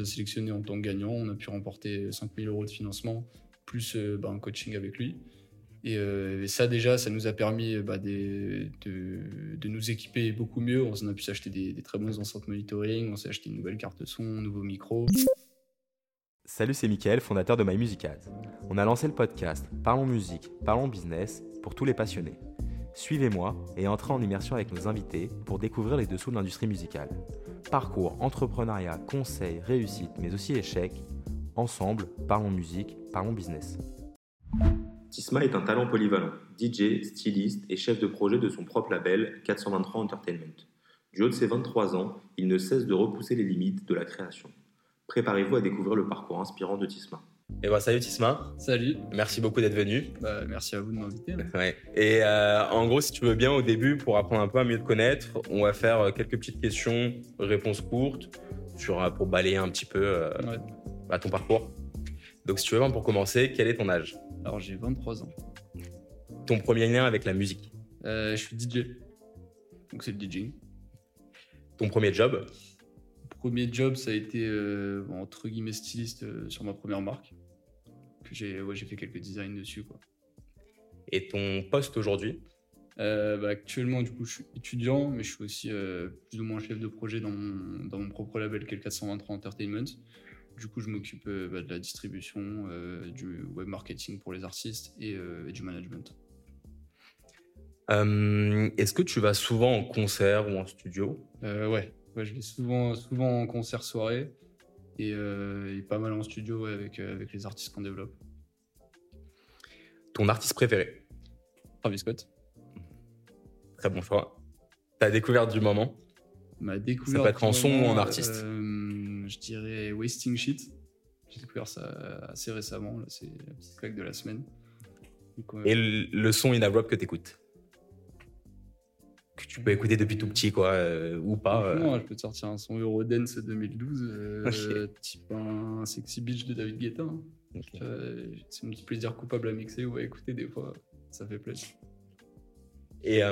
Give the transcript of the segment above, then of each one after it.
nous a sélectionnés en tant que gagnant. On a pu remporter 5000 euros de financement, plus bah, un coaching avec lui. Et, ça, déjà, ça nous a permis bah, de, de, nous équiper beaucoup mieux. On a pu s'acheter des, très bonnes enceintes monitoring, on s'est acheté une nouvelle carte son, un nouveau micro. Salut, c'est Mickaël, fondateur de My On a lancé le podcast Parlons musique, parlons business pour tous les passionnés. Suivez-moi et entrez en immersion avec nos invités pour découvrir les dessous de l'industrie musicale. Parcours, entrepreneuriat, conseils, réussite, mais aussi échecs. Ensemble, parlons musique, parlons business. Tisma est un talent polyvalent, DJ, styliste et chef de projet de son propre label 423 Entertainment. Du haut de ses 23 ans, il ne cesse de repousser les limites de la création. Préparez-vous à découvrir le parcours inspirant de Tisma. Et voilà, salut Tisma. Salut. Merci beaucoup d'être venu. Bah, merci à vous de m'inviter. Ouais. Et euh, en gros, si tu veux bien, au début, pour apprendre un peu à mieux te connaître, on va faire euh, quelques petites questions, réponses courtes, sur, euh, pour balayer un petit peu bah, ton parcours. Donc, si tu veux, pour commencer, quel est ton âge? Alors, j'ai 23 ans. Ton premier lien avec la musique? Je suis DJ. Donc, c'est le DJing. Ton premier job? Premier job, ça a été euh, entre guillemets styliste euh, sur ma première marque. J'ai ouais, fait quelques designs dessus. Quoi. Et ton poste aujourd'hui? Euh, bah, Actuellement, du coup, je suis étudiant, mais je suis aussi plus ou moins chef de projet dans mon, dans mon propre label qui est le 423 Entertainment. Du coup, je m'occupe bah, de la distribution, du web marketing pour les artistes et, et du management. Est-ce que tu vas souvent en concert ou en studio? Ouais, je vais souvent, souvent en concert soirée et, euh, pas mal en studio avec, euh, avec les artistes qu'on développe. Ton artiste préféré Travis Scott. Très bon choix. Ta découverte du moment Ma découverte. Ça peut être en son ou en artiste euh, Je dirais Wasting Shit. J'ai découvert ça assez récemment. C'est la petite claque de la semaine. et le, son inavouable que tu écoutes que tu peux écouter depuis tout petit, quoi, euh, ou pas. Non, euh. je peux te sortir un son Eurodance 2012, euh, type un Sexy Beach de David Guetta. Hein. c'est un petit plaisir coupable à mixer ou à écouter des fois, ça fait plaisir. Et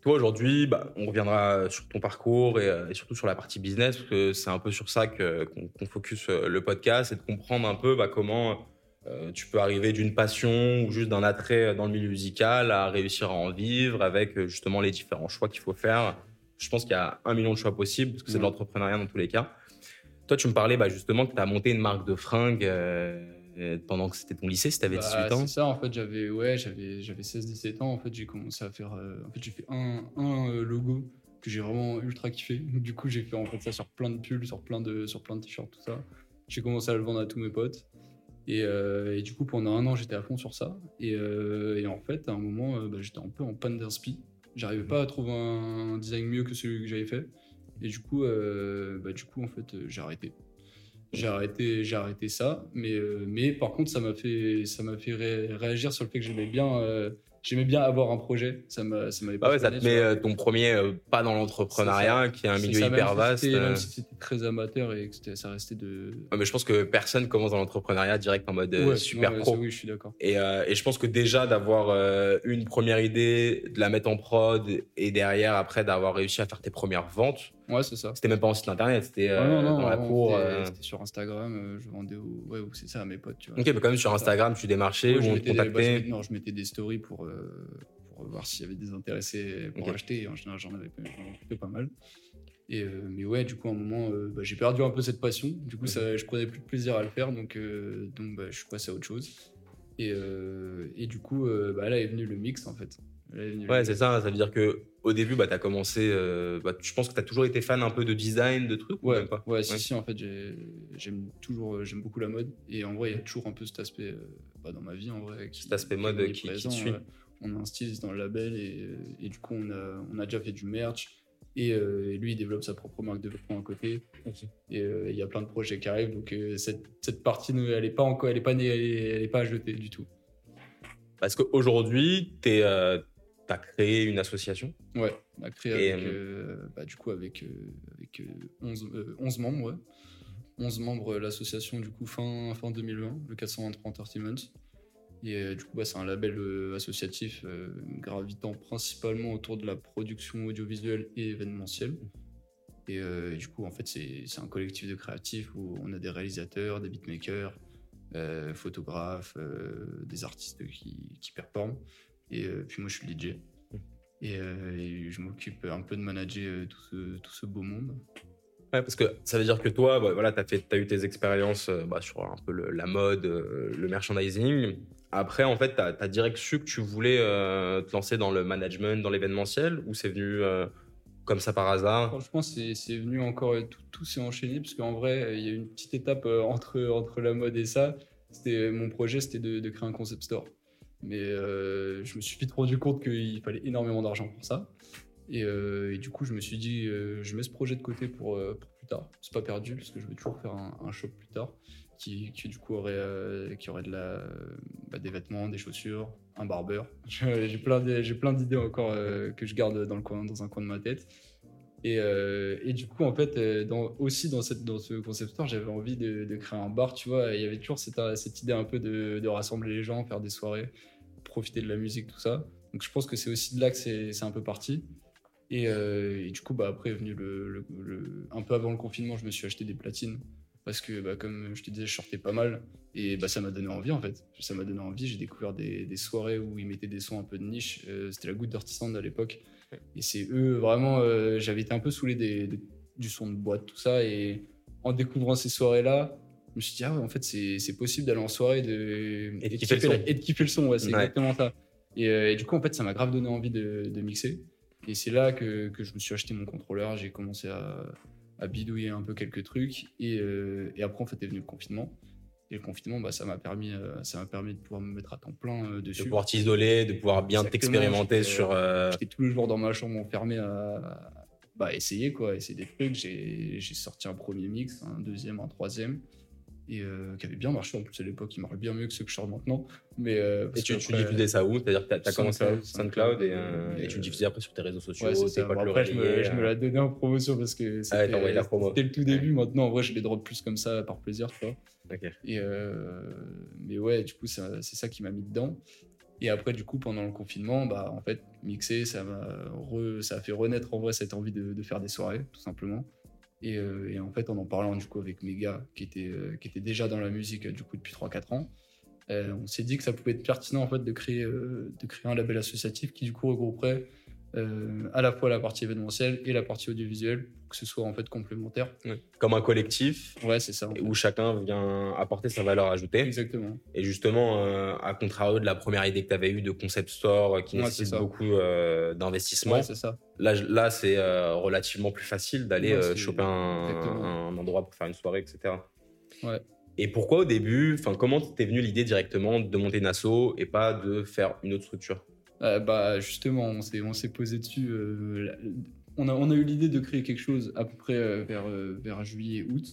toi aujourd'hui, bah, on reviendra sur ton parcours et, surtout sur la partie business, parce que c'est un peu sur ça qu'on focus le podcast, et de comprendre un peu bah, comment euh, tu peux arriver d'une passion ou juste d'un attrait dans le milieu musical à réussir à en vivre avec euh, justement les différents choix qu'il faut faire. Je pense qu'il y a un million de choix possibles parce que c'est de l'entrepreneuriat dans tous les cas. Toi, tu me parlais bah, justement que tu as monté une marque de fringues euh, pendant que c'était ton lycée, si tu avais 18 bah, ans. C'est ça, en fait, j'avais ouais, j'avais 16-17 ans. En fait, j'ai commencé à faire. en fait, j'ai fait un, un logo que j'ai vraiment ultra kiffé. Du coup, j'ai fait en fait ça sur plein de pulls, sur plein de, sur plein de t-shirts, tout ça. J'ai commencé à le vendre à tous mes potes. Euh, et, du coup, pendant un an, j'étais à fond sur ça. Et, euh, en fait, à un moment, euh, bah, j'étais un peu en panne d'inspi. J'arrivais pas à trouver un design mieux que celui que j'avais fait. Et du coup, bah, du coup, en fait, j'ai arrêté. J'ai arrêté, j'ai arrêté ça. Mais, mais par contre, ça m'a fait, ça m'a fait réagir sur le fait que j'aimais bien j'aimais bien avoir un projet. Ça m'avait pas. Ah ouais, ça te met euh, ton premier euh, pas dans l'entrepreneuriat, qui est un milieu hyper vaste. Même euh. si c'était très amateur et que ça restait de. mais je pense que personne commence dans l'entrepreneuriat direct en mode super pro. Oui, je suis d'accord. Et, et, je pense que déjà d'avoir une première idée, de la mettre en prod et derrière après d'avoir réussi à faire tes premières ventes Ouais, c'est ça. C'était même pas en site internet, c'était euh, dans la cour. Euh. C'était sur Instagram, euh, je vendais au... ouais, c'est ça à mes potes. Tu vois. Ok, mais quand même sur Instagram, tu démarchais ou on te contactait Non, je mettais des stories pour, pour voir s'il y avait des intéressés pour acheter. Et en général, j'en avais pas mal. Et, mais ouais, du coup, à un moment, bah, j'ai perdu un peu cette passion. Du coup, ça, je prenais plus de plaisir à le faire, donc, donc bah, je suis passé à autre chose. Et, et du coup, bah, là est venu le mix en fait. Ouais, c'est ça. Ça veut dire que au début, bah, tu as commencé. Euh, bah, je pense que tu as toujours été fan un peu de design, de trucs Ouais, pas ouais, si, si, en fait, j'aime toujours euh, j'aime beaucoup la mode. Et en vrai, il y a toujours un peu cet aspect euh, bah, dans ma vie, en vrai. cet aspect mode qui, qui, suit. On a un styliste dans le label et, et, du coup, on a, on a déjà fait du merch. Et, lui, il développe sa propre marque de vêtements à côté. Et il y a plein de projets qui arrivent. Donc, cette, cette, partie, elle n'est pas encore, elle est pas, elle elle est pas à jeter du tout. Parce qu'aujourd'hui, tu es tu as créé une association Ouais, on a créé avec, euh, euh, bah, du coup avec, euh, avec 11, 11, membres. Ouais. 11 membres l'association du coup fin, fin 2020, le 423 Entertainment. Et du coup, bah, c'est un label associatif gravitant principalement autour de la production audiovisuelle et événementielle. Et, euh, et du coup, en fait, c'est c'est un collectif de créatifs où on a des réalisateurs, des beatmakers, euh, photographes, euh, des artistes qui, qui performent. Et euh, puis moi, je suis le DJ. Et, euh, et je m'occupe un peu de manager euh, tout, ce, tout ce beau monde. Ouais, parce que ça veut dire que toi, bah, voilà, tu as, as eu tes expériences euh, bah, sur un peu le- la mode, euh, le merchandising. Après, en fait, tu as, direct su que tu voulais euh, te lancer dans le management, dans l'événementiel, ou c'est venu euh, comme ça par hasard? Franchement, c'est c'est venu encore, tout, tout s'est enchaîné, parce qu'en vrai, il y a une petite étape euh, entre, entre la mode et ça. C'était Mon projet, c'était de, de créer un concept store. Mais euh, je me suis vite rendu compte qu'il fallait énormément d'argent pour ça. Et, euh, du coup, je me suis dit, euh, je mets ce projet de côté pour, plus tard. C'est pas perdu, parce que je veux toujours faire un, shop plus tard, qui, du coup aurait, qui aurait de la, bah, des vêtements, des chaussures, un barbeur. J'ai plein d'idées encore que je garde dans, le coin, dans un coin de ma tête. Et, euh, et du coup, en fait, euh, aussi dans, ce concept store, j'avais envie de, créer un bar, tu vois. Il y avait toujours cette, idée un peu de, rassembler les gens, faire des soirées, profiter de la musique, tout ça. Donc je pense que c'est aussi de là que c'est un peu parti. Et, euh, du coup, bah, après venu un peu avant le confinement, je me suis acheté des platines. Parce que, bah, comme je te disais, je sortais pas mal. Et bah, ça m'a donné envie, en fait. Ça m'a donné envie. J'ai découvert des, soirées où ils mettaient des sons un peu de niche. C'était la goutte Dirty Sound à l'époque. Et c'est eux, vraiment, euh, j'avais été un peu saoulé des, des- du son de boîte, tout ça. Et en découvrant ces soirées-là, je me suis dit, ah ouais, en fait, c'est possible d'aller en soirée de, Et de kiffer le son. et de kiffer le son. Ouais, c'est Ouais. exactement ça. Et, euh, et du coup, en fait, ça m'a grave donné envie de, de mixer. Et c'est là que, que je me suis acheté mon contrôleur. J'ai commencé à, à bidouiller un peu quelques trucs. Et, euh, et après, en fait, est venu le confinement. Et le confinement, bah, ça m'a permis, euh, ça m'a permis de pouvoir me mettre à temps plein euh, De dessus. pouvoir t'isoler, de pouvoir bien t'expérimenter sur. euh, J'étais tous les jours dans ma chambre enfermé à bah, essayer quoi, essayer des trucs. J'ai j'ai sorti un premier mix, un deuxième, un troisième, et euh, qui avait bien marché en plus à l'époque. Il marche bien mieux que ceux que je sors maintenant. Mais euh, Et tu, que tu après- diffusais ça où? C'est-à-dire que tu as, commencé à SoundCloud, et, euh, et tu le euh, diffusais après sur tes réseaux sociaux. Ouais, ça. Bon, après, je me, je me la donnais en promotion parce que Ah ouais, c'était le tout début. Maintenant, en vrai, je les drop plus comme ça par plaisir, tu vois. Et mais ouais, du coup, c'est ça qui m'a mis dedans. Et après, du coup, pendant le confinement, bah, en fait, mixer, ça re- ça a fait renaître en vrai cette envie de, de faire des soirées, tout simplement. Et, euh, et en fait, en en parlant du coup avec mes gars qui étaient, euh, qui étaient déjà dans la musique du coup depuis 3-4 ans, euh, on s'est dit que ça pouvait être pertinent en fait de créer, de créer un label associatif qui du coup regrouperait euh, à la fois la partie événementielle et la partie audiovisuelle, que ce soit en fait complémentaire. Ouais. Comme un collectif Ouais, c'est ça. en fait. où chacun vient apporter sa valeur ajoutée. Exactement. Et justement, euh, à contrario de la première idée que tu avais eue de concept store euh, qui Ouais, nécessite beaucoup euh, d'investissement, Ouais, c'est ça. là, là c'est relativement plus facile d'aller choper un, endroit pour faire une soirée, etc. Ouais. Et pourquoi au début, enfin comment t'es venu l'idée directement de monter une asso et pas de faire une autre structure? Euh, bah justement, on s'est posé dessus. euh, on, a, eu l'idée de créer quelque chose à peu près euh, vers, juillet, août.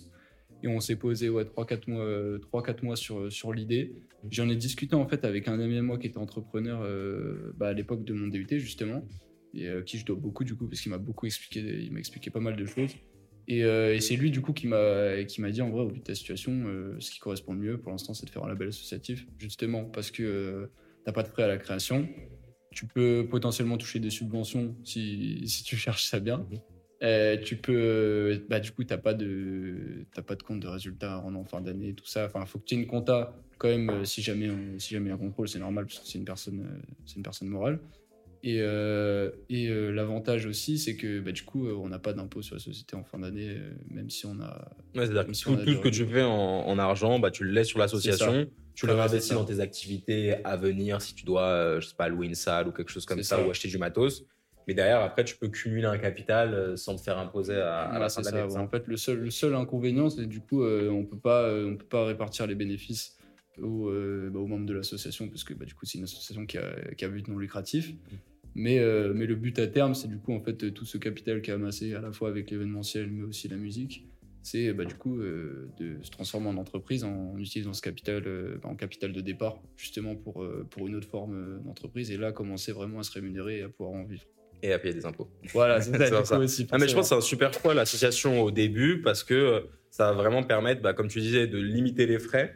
Et on s'est posé ouais, 3-4 mois, euh, 3-4 mois sur, l'idée. J'en ai discuté en fait avec un ami à moi qui était entrepreneur bah, à l'époque de mon DUT justement. Et qui je dois beaucoup du coup parce qu'il m'a beaucoup expliqué, il m'a expliqué pas mal de choses. Et, c'est lui du coup qui m'a qui m'a dit en vrai au vu de ta situation, ce qui correspond le mieux pour l'instant c'est de faire un label associatif justement parce que t'as pas de frais à la création. Tu peux potentiellement toucher des subventions si, si tu cherches ça bien. Mhm. Euh, tu peux, bah, du coup, t'as pas de, pas de compte de résultats en fin d'année, tout ça. Enfin, faut que tu aies une compta quand même. euh, si jamais, on- si jamais il y a un contrôle, c'est normal parce que c'est une personne, euh, c'est une personne morale. Et, euh, et euh, l'avantage aussi, c'est que bah, du coup, on n'a pas d'impôt sur la société en fin d'année, même si on a. Ouais, C'est-à-dire que Même si tout, ce que tu fais en, en argent, bah, tu le laisses sur l'association, tu le Ouais, réinvestis c'est ça. dans tes activités à venir si tu dois, euh, je sais pas, louer une salle ou quelque chose comme ça, ça. ou acheter du matos. Mais derrière, après, tu peux cumuler un capital euh, sans te faire imposer à, à Voilà, la c'est fin de l'année. ouais. En fait, le seul, le seul inconvénient, c'est du coup, euh, on peut pas, euh, on peut pas répartir les bénéfices aux, euh, bah, aux membres de l'association parce que bah, du coup, c'est une association qui a, qui a but non lucratif. Mais, euh, mais le but à terme, c'est du coup, en fait, tout ce capital qui a amassé à la fois avec l'événementiel, mais aussi la musique, c'est bah, du coup euh, de se transformer en entreprise en, utilisant ce capital euh, en capital de départ, justement pour, euh, pour une autre forme euh, d'entreprise, et là, commencer vraiment à se rémunérer et à pouvoir en vivre. Et à payer des impôts. Voilà, c'est ça, aussi. Ah, mais je pense que c'est un super choix, l'association au début, parce que euh, ça va vraiment permettre, bah, comme tu disais, de limiter les frais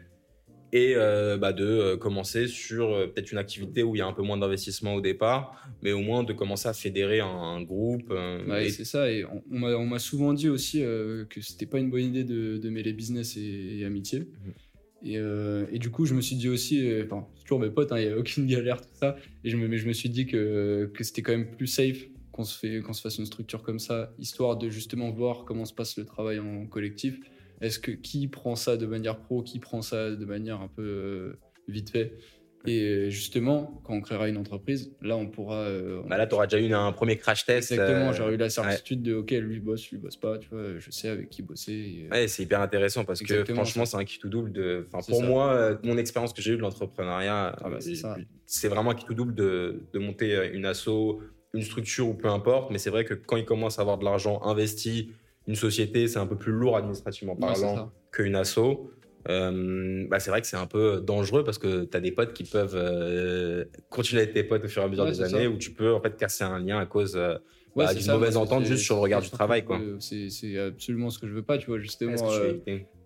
et euh, bah, de euh, commencer sur euh, peut-être une activité où il y a un peu moins d'investissement au départ, mais au moins de commencer à fédérer un, un groupe. Ouais, et- c'est ça. Et on, on m'a- souvent dit aussi que c'était pas une bonne idée de, de mêler business et, et amitié. Mhm. Et, et du coup, je me suis dit aussi, enfin, c'est toujours mes potes, hein, il n'y a aucune galère, tout ça. Et je me, mais je me suis dit que, que c'était quand même plus safe qu'on se, fait, qu'on se fasse une structure comme ça, histoire de justement voir comment se passe le travail en collectif. Est-ce que qui prend ça de manière pro, qui prend ça de manière un peu euh, vite fait? Et euh, justement, quand on créera une entreprise, là, on pourra. euh, bah là, tu auras déjà eu un premier crash test. Exactement, euh, j'aurais eu la certitude de ok, lui bosse, lui bosse pas, tu vois, je sais avec qui bosser. et, euh, Ouais, c'est hyper intéressant parce que franchement, c'est un qui tout double de. Enfin, pour ça. moi, euh, mon expérience que j'ai eue de l'entrepreneuriat, Ah bah, c'est euh, vraiment un qui tout double de, de monter euh, une asso, une structure ou peu importe. Mais c'est vrai que quand il commence à avoir de l'argent investi, une société, c'est un peu plus lourd administrativement ouais, parlant ça. qu'une asso. Euh, bah, c'est vrai que c'est un peu dangereux parce que tu as des potes qui peuvent euh, continuer à être tes potes au fur et à mesure Ouais, des années ça. où tu peux en fait casser un lien à cause euh, Ouais, bah, d'une mauvaise entente juste sur le regard du travail. Quoi. c'est absolument ce que je veux pas, tu vois, justement.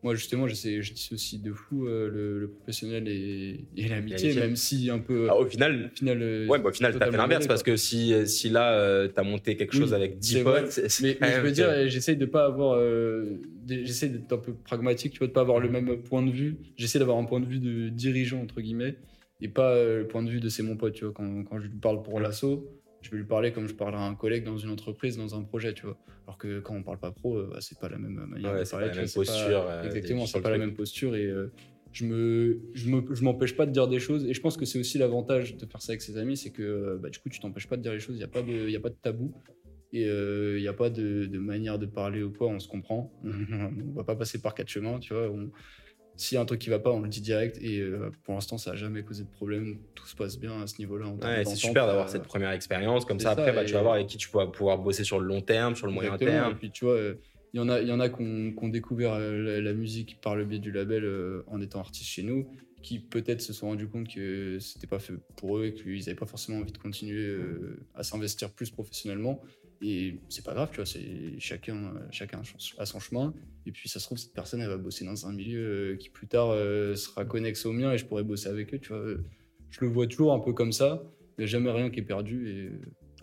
Euh, moi, justement, j'essaie- je dissocie de fou euh, le, le professionnel et, et l'amitié, même si un peu. Alors, au final, au final, euh, Ouais, bah, au final, t'as fait l'inverse parce que si, si là, tu as monté quelque Oui, chose avec 10 c'est vrai. potes, c'est- c'est Mais, je veux dire, euh, j'essaie de pas avoir. euh, j'essaie d'être un peu pragmatique, tu vois, de pas avoir le même point de vue. J'essaie d'avoir un point de vue de dirigeant, entre guillemets, et pas euh, le point de vue de c'est mon pote, tu vois. Quand, quand je lui parle pour l'assaut, je vais lui parler comme je parlerais à un collègue dans une entreprise, dans un projet, tu vois. Alors que quand on parle pas pro, euh, bah, c'est pas la même manière Ouais, de c'est parler. pas la même c'est pas- posture, euh, exactement, c'est pas la même posture et. euh, je me, je me, je m'empêche pas de dire des choses et je pense que c'est aussi l'avantage de faire ça avec ses amis, c'est que euh, bah, du coup tu t'empêches pas de dire les choses, il y a pas de, il y a pas de tabou et il n'y a pas de, de manière de parler ou quoi, on se comprend, on va pas passer par quatre chemins, tu vois. on- S'il y a un truc qui va pas, on le dit direct et euh, pour l'instant ça a jamais causé de problème, tout se passe bien à ce niveau-là. Ouais, c'est super d'avoir euh, cette première expérience. Comme ça, après, ça, bah, tu vas voir avec qui tu vas pouvoir bosser sur le long terme, sur le moyen terme. Et puis tu vois, euh, il y en a, il y en a qui ont, découvert la, la musique par le biais du label en étant artistes chez nous, qui peut-être se sont rendus compte que c'était pas fait pour eux et qu'ils n'avaient pas forcément envie de continuer à s'investir plus professionnellement. Et c'est pas grave, tu vois, c'est chacun, chacun a son chemin. Et puis ça se trouve, cette personne, elle va bosser dans un milieu euh, qui plus tard euh, sera connexe au mien et je pourrais bosser avec eux, tu vois. Je le vois toujours un peu comme ça. Il n'y a jamais rien qui est perdu. Et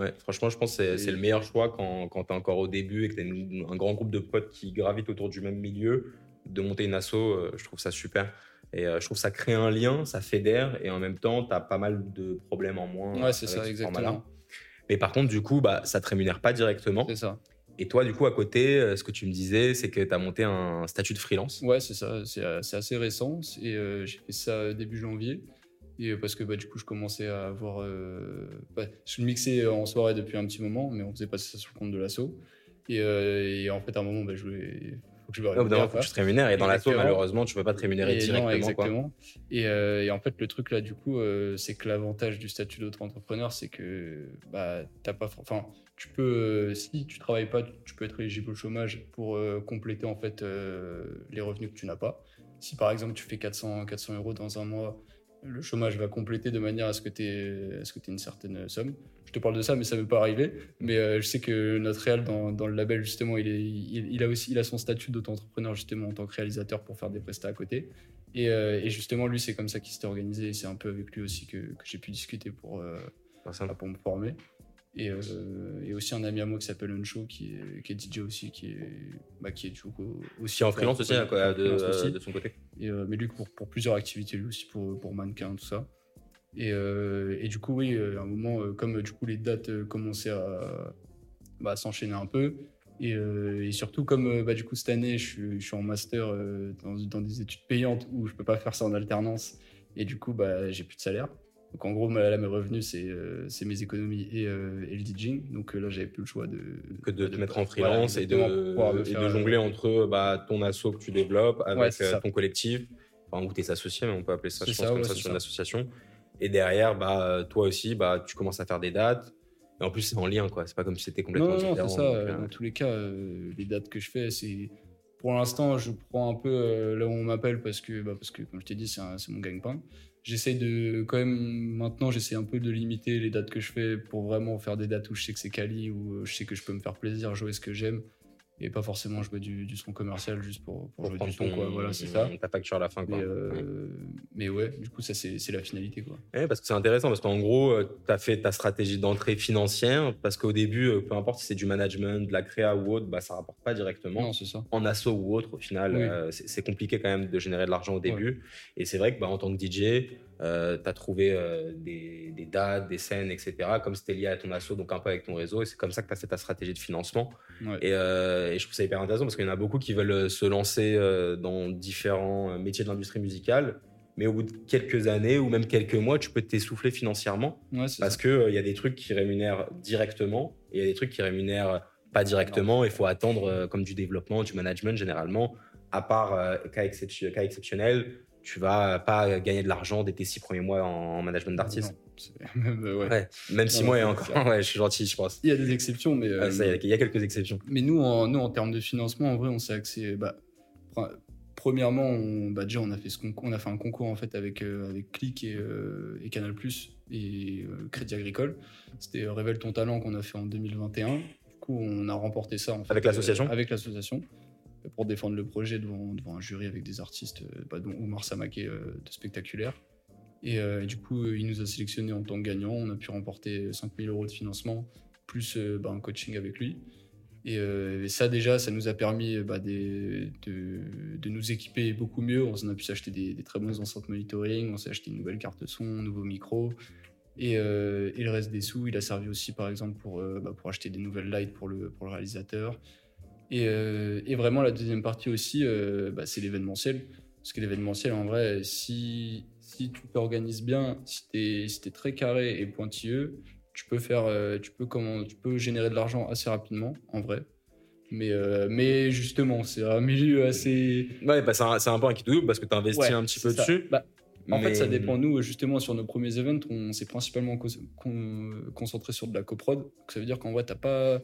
Ouais, franchement, je pense que c'est Et- le meilleur choix quand, quand tu es encore au début et que tu as un grand groupe de potes qui gravitent autour du même milieu, de monter une asso, euh, je trouve ça super. Et je trouve que ça crée un lien, ça fédère, et en même temps, tu as pas mal de problèmes en moins. ouais, c'est ça, exactement. Mais par contre, du coup, bah, ça te rémunère pas directement. C'est ça. Et toi, du coup, à côté, euh, ce que tu me disais, c'est que tu as monté un statut de freelance. Ouais, c'est ça, c'est euh, assez récent. Et euh, j'ai fait ça début janvier. Et parce que bah, du coup, je commençais à avoir. euh, bah, je mixais en soirée depuis un petit moment, mais on faisait passer ça sur le compte de l'assaut. Et, euh, et en fait, à un moment, bah, je voulais. Faut que je me rémunère, faut quoi. que tu te rémunères. Et dans Exactement. malheureusement, tu peux pas te rémunérer Et non, directement. quoi. exactement. Et, euh, et en fait, le truc là, du coup, euh, c'est que l'avantage du statut d'auto-entrepreneur, c'est que bah, t'as pas, for- enfin, tu peux, euh, si tu travailles pas, tu peux être éligible au chômage pour compléter en fait les revenus que tu n'as pas. Si par exemple tu fais 400, 400 euros dans un mois, le chômage va compléter de manière à ce que tu aies, une certaine somme. Je te parle de ça, mais ça ne veut pas arriver. Mais euh, je sais que notre réal dans, dans le label, justement, il, est, il, il a aussi il a son statut d'auto-entrepreneur, justement, en tant que réalisateur pour faire des prestats à côté. Et, euh, et justement, lui, c'est comme ça qu'il s'était organisé. Et c'est un peu avec lui aussi que, que j'ai pu discuter pour, euh, pour me former. Et, euh, et aussi un ami à moi qui s'appelle Uncho, qui est, qui est DJ aussi, qui est, bah, qui est du coup aussi Qui est en freelance aussi, hein, quoi, en de, freelance aussi. de son côté. Et, euh, mais lui, pour, pour plusieurs activités, lui aussi pour, pour mannequin, tout ça. Et, euh, et du coup, oui, euh, à un moment, euh, comme euh, du coup les dates euh, commençaient à, bah, s'enchaîner un peu, et, euh, et surtout comme euh, bah, du coup cette année, je suis, je suis en master euh, dans, dans des études payantes où je peux pas faire ça en alternance, et du coup, bah, j'ai plus de salaire. Donc en gros, ma- là, mes revenus, c'est euh, mes économies et, euh, et le DJing. Donc euh, là, j'avais plus le choix de... que de te mettre en Voilà, freelance et, de, et de jongler entre bah, ton asso que tu développes avec Ouais, ton collectif, enfin, ou tes associés, mais on peut appeler ça, je pense, ça, comme ouais, ça sur une association. Et derrière, bah, toi aussi, bah, tu commences à faire des dates. Et en plus, c'est en lien, quoi. C'est pas comme si c'était complètement Non, non, non, différent. c'est ça. donc, Dans tous les cas, euh, les dates que je fais, c'est. Pour l'instant, je prends un peu là où on m'appelle parce que, bah, parce que, comme je t'ai dit, c'est mon gagne-pain. J'essaye de. Quand même, maintenant, j'essaie un peu de limiter les dates que je fais pour vraiment faire des dates où je sais que c'est quali, où je sais que je peux me faire plaisir, jouer ce que j'aime. Et pas forcément jouer du, du son commercial juste pour, pour, Pour jouer du son, ton- quoi. Voilà, c'est ça. ta facture à la fin. Quoi. Mais, euh, mais ouais, du coup, ça, c'est la finalité, quoi. Ouais, parce que c'est intéressant, parce qu'en gros, tu as fait ta stratégie d'entrée financière, parce qu'au début, euh, peu importe si c'est du management, de la créa ou autre, bah, ça rapporte pas directement. Non, c'est ça. En asso ou autre, au final, Oui. euh, c'est c'est compliqué quand même de générer de l'argent au début. Et c'est vrai que bah, en tant que DJ, tu as trouvé euh, des, des dates, des scènes, etc., comme c'était lié à ton asso, donc un peu avec ton réseau, et c'est comme ça que tu as fait ta stratégie de financement. Ouais. Et, euh, et je trouve ça hyper intéressant parce qu'il y en a beaucoup qui veulent euh, se lancer euh, dans différents euh, métiers de l'industrie musicale, mais au bout de quelques années ou même quelques mois, tu peux t'essouffler financièrement Ouais, parce qu'il il y a des trucs qui rémunèrent directement et il y a des trucs qui rémunèrent pas directement. Il faut attendre euh, comme du développement, du management généralement, à part euh, cas, excep- cas exceptionnels. Tu vas pas gagner de l'argent dès tes six premiers mois en, en management d'artiste. Euh, ouais. Ouais, même six mois et encore. Ouais, je suis gentil, je pense. Il y a des exceptions, mais. euh, ça, Il y a- quelques exceptions. Mais nous, en, nous, en termes de financement, en vrai, on s'est axé. Bah, pre- premièrement, on, bah, déjà, on a fait ce concours, on a fait un concours en fait avec euh, avec Click et, euh, et Canal et euh, Crédit Agricole. C'était Révèle ton talent qu'on a fait en 2021. Du coup, on a remporté ça en fait, Avec l'association Avec l'association pour défendre le projet devant, devant un jury avec des artistes, euh, bah, dont Oumar Samaké euh, de Spectaculaire. Et euh, du coup, il nous a sélectionnés en tant que gagnant. On a pu remporter 5000 euros de financement, plus bah, un coaching avec lui. Et, ça, déjà, ça nous a permis bah, de, nous équiper beaucoup mieux. On a pu s'acheter des, très bonnes enceintes monitoring, on s'est acheté une nouvelle carte son, un nouveau micro. Et, le reste des sous, il a servi aussi, par exemple, pour, pour acheter des nouvelles lights pour le, pour le réalisateur. Et, euh, et vraiment, la deuxième partie aussi, euh, bah, c'est l'événementiel. Parce que l'événementiel, en vrai, si, si tu t'organises bien, si tu es, si t'es très carré et pointilleux, tu peux, faire, euh, tu, peux comment, tu peux générer de l'argent assez rapidement, en vrai. Mais, euh, mais justement, c'est un milieu assez. Ouais, bah, c'est un, un peu un qui double parce que tu investis Ouais, un petit peu ça. dessus. Bah, en mais- fait, ça dépend. Nous, justement, sur nos premiers events, on s'est principalement co- con- concentré sur de la coprod. Donc, ça veut dire qu'en vrai, t'as pas,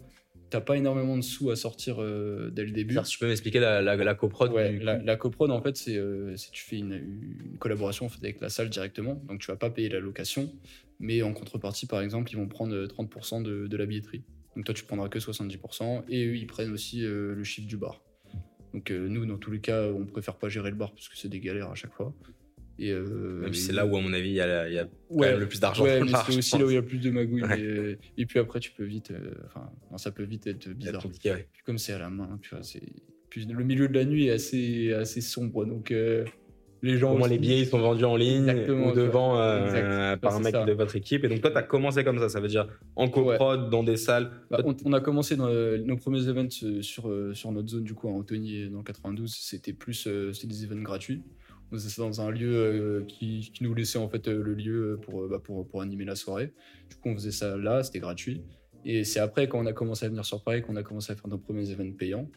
t'as pas énormément de sous à sortir euh, dès le début. Tu peux m'expliquer la, la, la coprod Ouais, du- la, la coprod, en fait, c'est euh, tu fais une, une collaboration en fait, avec la salle directement. Donc, tu vas pas payer la location. Mais en contrepartie, par exemple, ils vont prendre euh, 30% de, de la billetterie. Donc, toi, tu prendras que 70%. Et eux, ils prennent aussi euh, le chiffre du bar. Donc, euh, nous, dans tous les cas, on préfère pas gérer le bar parce que c'est des galères à chaque fois. Et, euh, Même si c'est là où, à mon avis, il y a, il y a quand Ouais, même le plus d'argent Ouais, c'est aussi pense. là où il y a plus de magouilles. Ouais. et puis après, tu peux vite. euh, Enfin, ça peut vite être bizarre. compliqué, ouais. Puis comme c'est à la main, tu vois, c'est. Puis le milieu de la nuit est assez, assez sombre, donc euh, les gens. Au moins, les billets ils sont vendus en ligne ou devant euh, par Ouais, un mec ça. de votre équipe. Et donc, toi, tu as commencé comme ça. Ça veut dire en coprod, dans des salles. Bah, on, on a commencé dans euh, nos premiers events sur, euh, sur notre zone, du coup, à Antony, dans le 92. C'était plus euh, c'était des events gratuits. Ça dans un lieu euh, qui, qui nous laissait en fait euh, le lieu pour, euh, bah, pour, pour animer la soirée. Du coup, on faisait ça là, c'était gratuit. Et c'est après, quand on a commencé à venir sur Paris, qu'on a commencé à faire nos premiers events payants.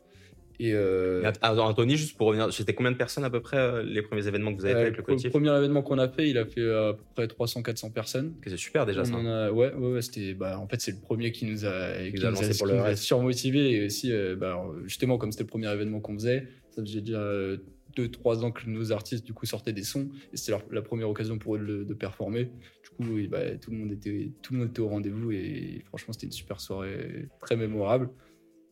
Et, euh, Anthony, juste pour revenir, c'était combien de personnes à peu près les premiers événements que vous avez fait avec le le collectif premier événement qu'on a fait, il a fait à peu près 300-400 personnes. C'est super déjà ça. On en a- ouais, ouais, ouais, c'était, bah, en fait, c'est le premier qui nous a, qui nous a lancé pour le reste. surmotivé. Et aussi, bah, justement, comme c'était le premier événement qu'on faisait, ça faisait déjà 2-3 ans que nos artistes du coup, sortaient des sons. Et c'était la première occasion pour eux de, performer. Du coup, bah, tout, le monde était, tout le monde était au rendez-vous. Et franchement, c'était une super soirée très mémorable.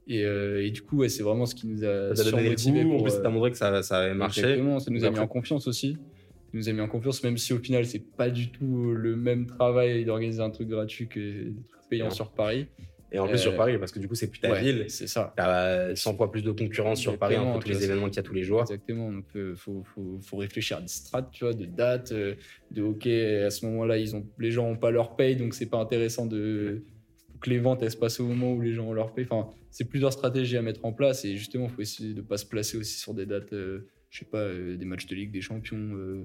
Et, euh, et du coup, ouais, c'est vraiment ce qui nous a Ça t'a donné le goût, en pour, plus, euh, ça montré que ça, ça avait marché. Exactement, ça nous a mis en confiance aussi. Ça nous a mis en confiance, même si au final, c'est pas du tout le même travail d'organiser un truc gratuit que des trucs payants sur Paris. Et en plus Euh, sur Paris, parce que du coup, c'est plus ta Ouais, ville. C'est ça. T'as 100 fois plus de concurrence sur Paris entre tous les événements qu'il y a tous les jours. Exactement. Donc, il faut, faut, faut réfléchir à des strates, tu vois, de dates, euh, de OK, à ce moment-là, ils ont, les gens n'ont pas leur paye, donc c'est pas intéressant de faut que les ventes elles se passent au moment où les gens ont leur paye. Enfin, c'est plusieurs stratégies à mettre en place et justement, il faut essayer de pas se placer aussi sur des dates, euh, je sais pas, euh, des matchs de Ligue des Champions. euh,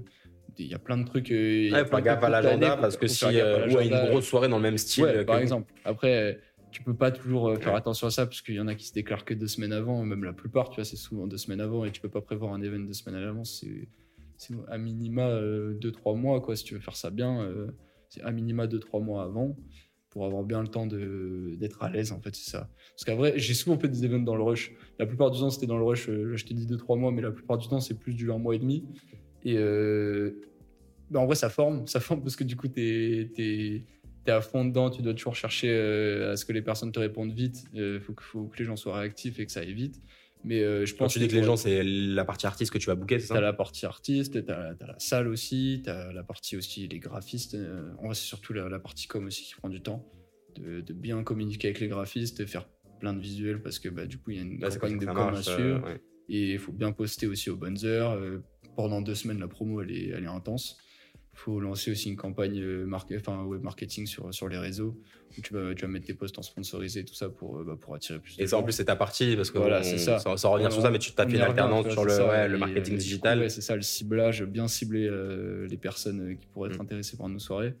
Il y a plein de trucs. euh, y a Ouais, plein de gaffe à l'agenda parce que si gaffe à euh, une grosse soirée dans le même style, Ouais, par exemple. Après, euh, tu peux pas toujours euh, faire attention à ça parce qu'il y en a qui se déclarent que deux semaines avant, même la plupart, tu vois, c'est souvent deux semaines avant et tu peux pas prévoir un événement deux semaines à l'avance. C'est, à minima euh, deux, trois mois, quoi, si tu veux faire ça bien. euh, c'est à minima deux, trois mois avant pour avoir bien le temps d'être à l'aise, en fait, c'est ça. Parce qu'en vrai, j'ai souvent fait des événements dans le rush. La plupart du temps, c'était dans le rush, euh, je t'ai dit deux, trois mois, mais la plupart du temps, c'est plus du un mois et demi. Et bah, en vrai, ça forme, ça forme parce que du coup, t'es, t'es, es à fond dedans, tu dois toujours chercher euh, à ce que les personnes te répondent vite. Il faut, que- faut que les gens soient réactifs et que ça aille vite. Mais euh, je Quand pense tu dis que les gens, c'est la partie artiste que tu vas booker, c'est T'as ça la partie artiste, t'as as la salle aussi, t'as la partie aussi les graphistes. euh, en vrai, c'est surtout la, la partie com aussi qui prend du temps. De, de bien communiquer avec les graphistes, de faire plein de visuels parce que bah, du coup, il y a une Là, campagne de com à euh, suivre. ouais. Et il faut bien poster aussi aux bonnes heures. euh, pendant deux semaines, la promo, elle est, elle est intense. Il faut lancer aussi une campagne euh, enfin, web marketing sur, sur les réseaux où tu vas, tu vas mettre tes posts en sponsorisé, tout ça pour, euh, bah, pour attirer plus de Et ça, en plus, c'est ta partie, parce que Voilà, on- c'est ça. ça. ça revient sur ça, mais tu tapes On une alternance sur le, c'est ça. ouais, le Et, marketing digital. ouais, c'est ça, le ciblage, bien cibler euh, les personnes qui pourraient être Mm. intéressées par nos soirées.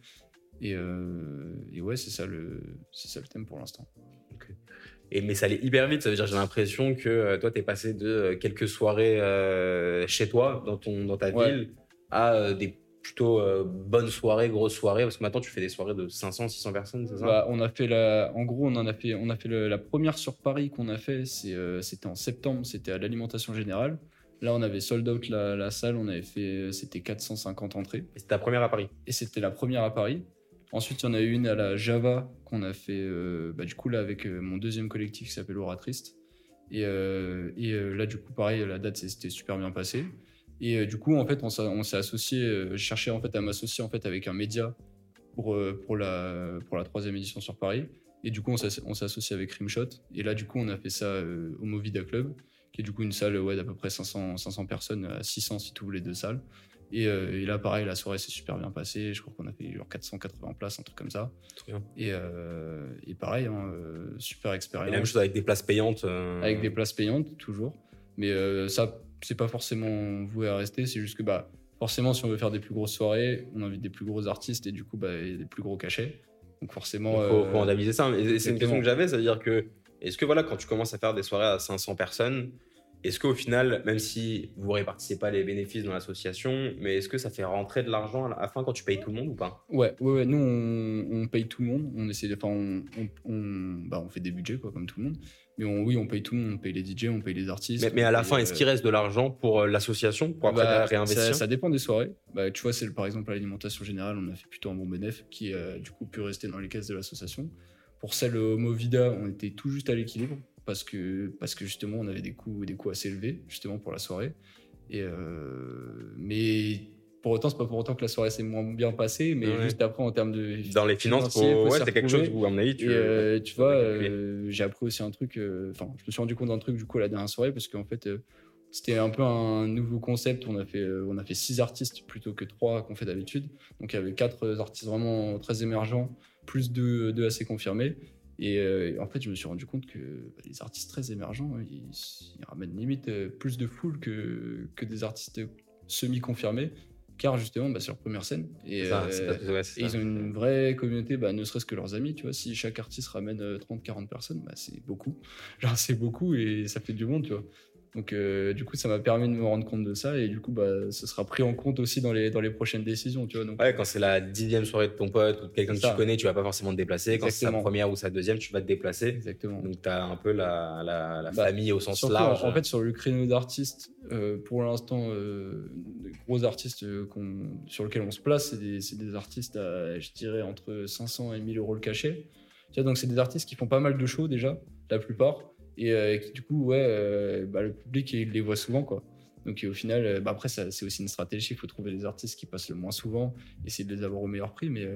Et, euh, et ouais, c'est ça, le, ça le thème pour l'instant. Et, mais ça allait hyper vite, ça veut dire j'ai l'impression que toi, tu es passé de quelques soirées euh, chez toi, dans, ton, dans ta Ouais. ville, à des plutôt euh, bonnes soirées, grosses soirées, parce que maintenant tu fais des soirées de 500, 600 personnes, c'est ça? Bah, on a fait la, en gros, on en a fait, on a fait le- la première sur Paris qu'on a fait, euh, c'était en septembre, c'était à l'alimentation générale. Là, on avait sold out la, la salle, on avait fait, c'était 450 entrées. Et C'était ta première à Paris? et c'était la première à Paris. Ensuite, il y en a eu une à la Java qu'on a fait, euh, bah, du coup, là, avec euh, mon deuxième collectif qui s'appelle Aura Triste. Et, euh, et euh, là, du coup, pareil, la date, c'était super bien passé. Et euh, du coup, en fait, on s'est on s'est associé, euh, je cherchais en fait à m'associer en fait avec un média pour, euh, pour, la, pour la troisième édition sur Paris. Et du coup, on s'est on s'est associé avec Rimshot. Et là, du coup, on a fait ça euh, au Movida Club, qui est du coup une salle ouais, d'à peu près 500, 500 personnes, à 600 si tu ouvres les deux salles. Et, et là, pareil, la soirée s'est super bien passée. Je crois qu'on a fait genre 480 places, un truc comme ça. Bien. Et, et pareil, hein, super Et expérience. la même chose avec des places payantes. Avec des places payantes, toujours. Mais ça, c'est pas forcément voué à rester. C'est juste que, bah, forcément, si on veut faire des plus grosses soirées, on invite des plus gros artistes et du coup, bah, il y a des plus gros cachets. Donc forcément. Il faut, euh, faut rentabiliser ça. Et c'est une question que j'avais, c'est-à-dire que, est-ce que voilà, quand tu commences à faire des soirées à 500 personnes, est-ce qu'au final, même si vous répartissez pas les bénéfices dans l'association, mais est-ce que ça fait rentrer de l'argent à la fin quand tu payes tout le monde ou pas? Ouais, ouais, ouais, nous on, on paye tout le monde. On essaie enfin, on, bah, on fait des budgets quoi, comme tout le monde. Mais oui, on paye tout le monde. On paye les DJ, on paye les artistes. mais, mais à la fin, euh, est-ce qu'il reste de l'argent pour euh, l'association pour après Bah, réinvestir ça, ça dépend des soirées. Bah, tu vois, c'est par exemple à l'alimentation générale, on a fait plutôt un bon bénéfice qui a du coup pu rester dans les caisses de l'association. Pour celle au Movida, on était tout juste à l'équilibre parce que, parce que justement on avait des coûts, des coûts assez élevés justement pour la soirée. Et euh, mais pour autant, c'est pas pour autant que la soirée s'est moins bien passée, mais Ouais. juste après en termes de Dans les finances, faut ouais, c'est quelque chose où, à mon avis, tu, et euh, tu vois, euh, j'ai appris aussi un truc. Enfin, je me suis rendu compte d'un truc du coup à la dernière soirée parce qu'en fait, c'était un peu un nouveau concept. On a fait, on a fait six artistes plutôt que trois qu'on fait d'habitude. Donc il y avait quatre artistes vraiment très émergents, plus deux, deux assez confirmés. Et euh, en fait, je me suis rendu compte que bah, les artistes très émergents, ils, ils ramènent limite euh, plus de foule que, que des artistes semi-confirmés, car justement, bah, c'est leur première scène. Et, ça, euh, ouais, et ça. ils ont une vraie communauté, bah, ne serait-ce que leurs amis, tu vois. Si chaque artiste ramène 30-40 personnes, bah, c'est beaucoup. Genre, c'est beaucoup et ça fait du monde, tu vois. Donc, euh, du coup, ça m'a permis de me rendre compte de ça et du coup, bah, ce sera pris en compte aussi dans les, dans les prochaines décisions, tu vois. Donc, Ouais, quand c'est la dixième soirée de ton pote ou de quelqu'un que tu ça. connais, tu vas pas forcément te déplacer. Quand c'est sa première ou sa deuxième, tu vas te déplacer. exactement. Donc, tu as un peu la, la, la Bah, famille au sens Surtout, large. En fait, sur le créneau d'artistes, euh, pour l'instant, euh, des gros artistes euh, qu'on- sur lesquels on se place, c'est des, c'est des artistes à, je dirais, entre 500 et 1000 euros le cachet. Tu vois, donc, c'est des artistes qui font pas mal de shows déjà, la plupart, et euh, qui, du coup, ouais, euh, bah, le public, il les voit souvent, quoi. Donc, au final, euh, bah, après, c'est aussi une stratégie. Il faut trouver les artistes qui passent le moins souvent, essayer de les avoir au meilleur prix, mais,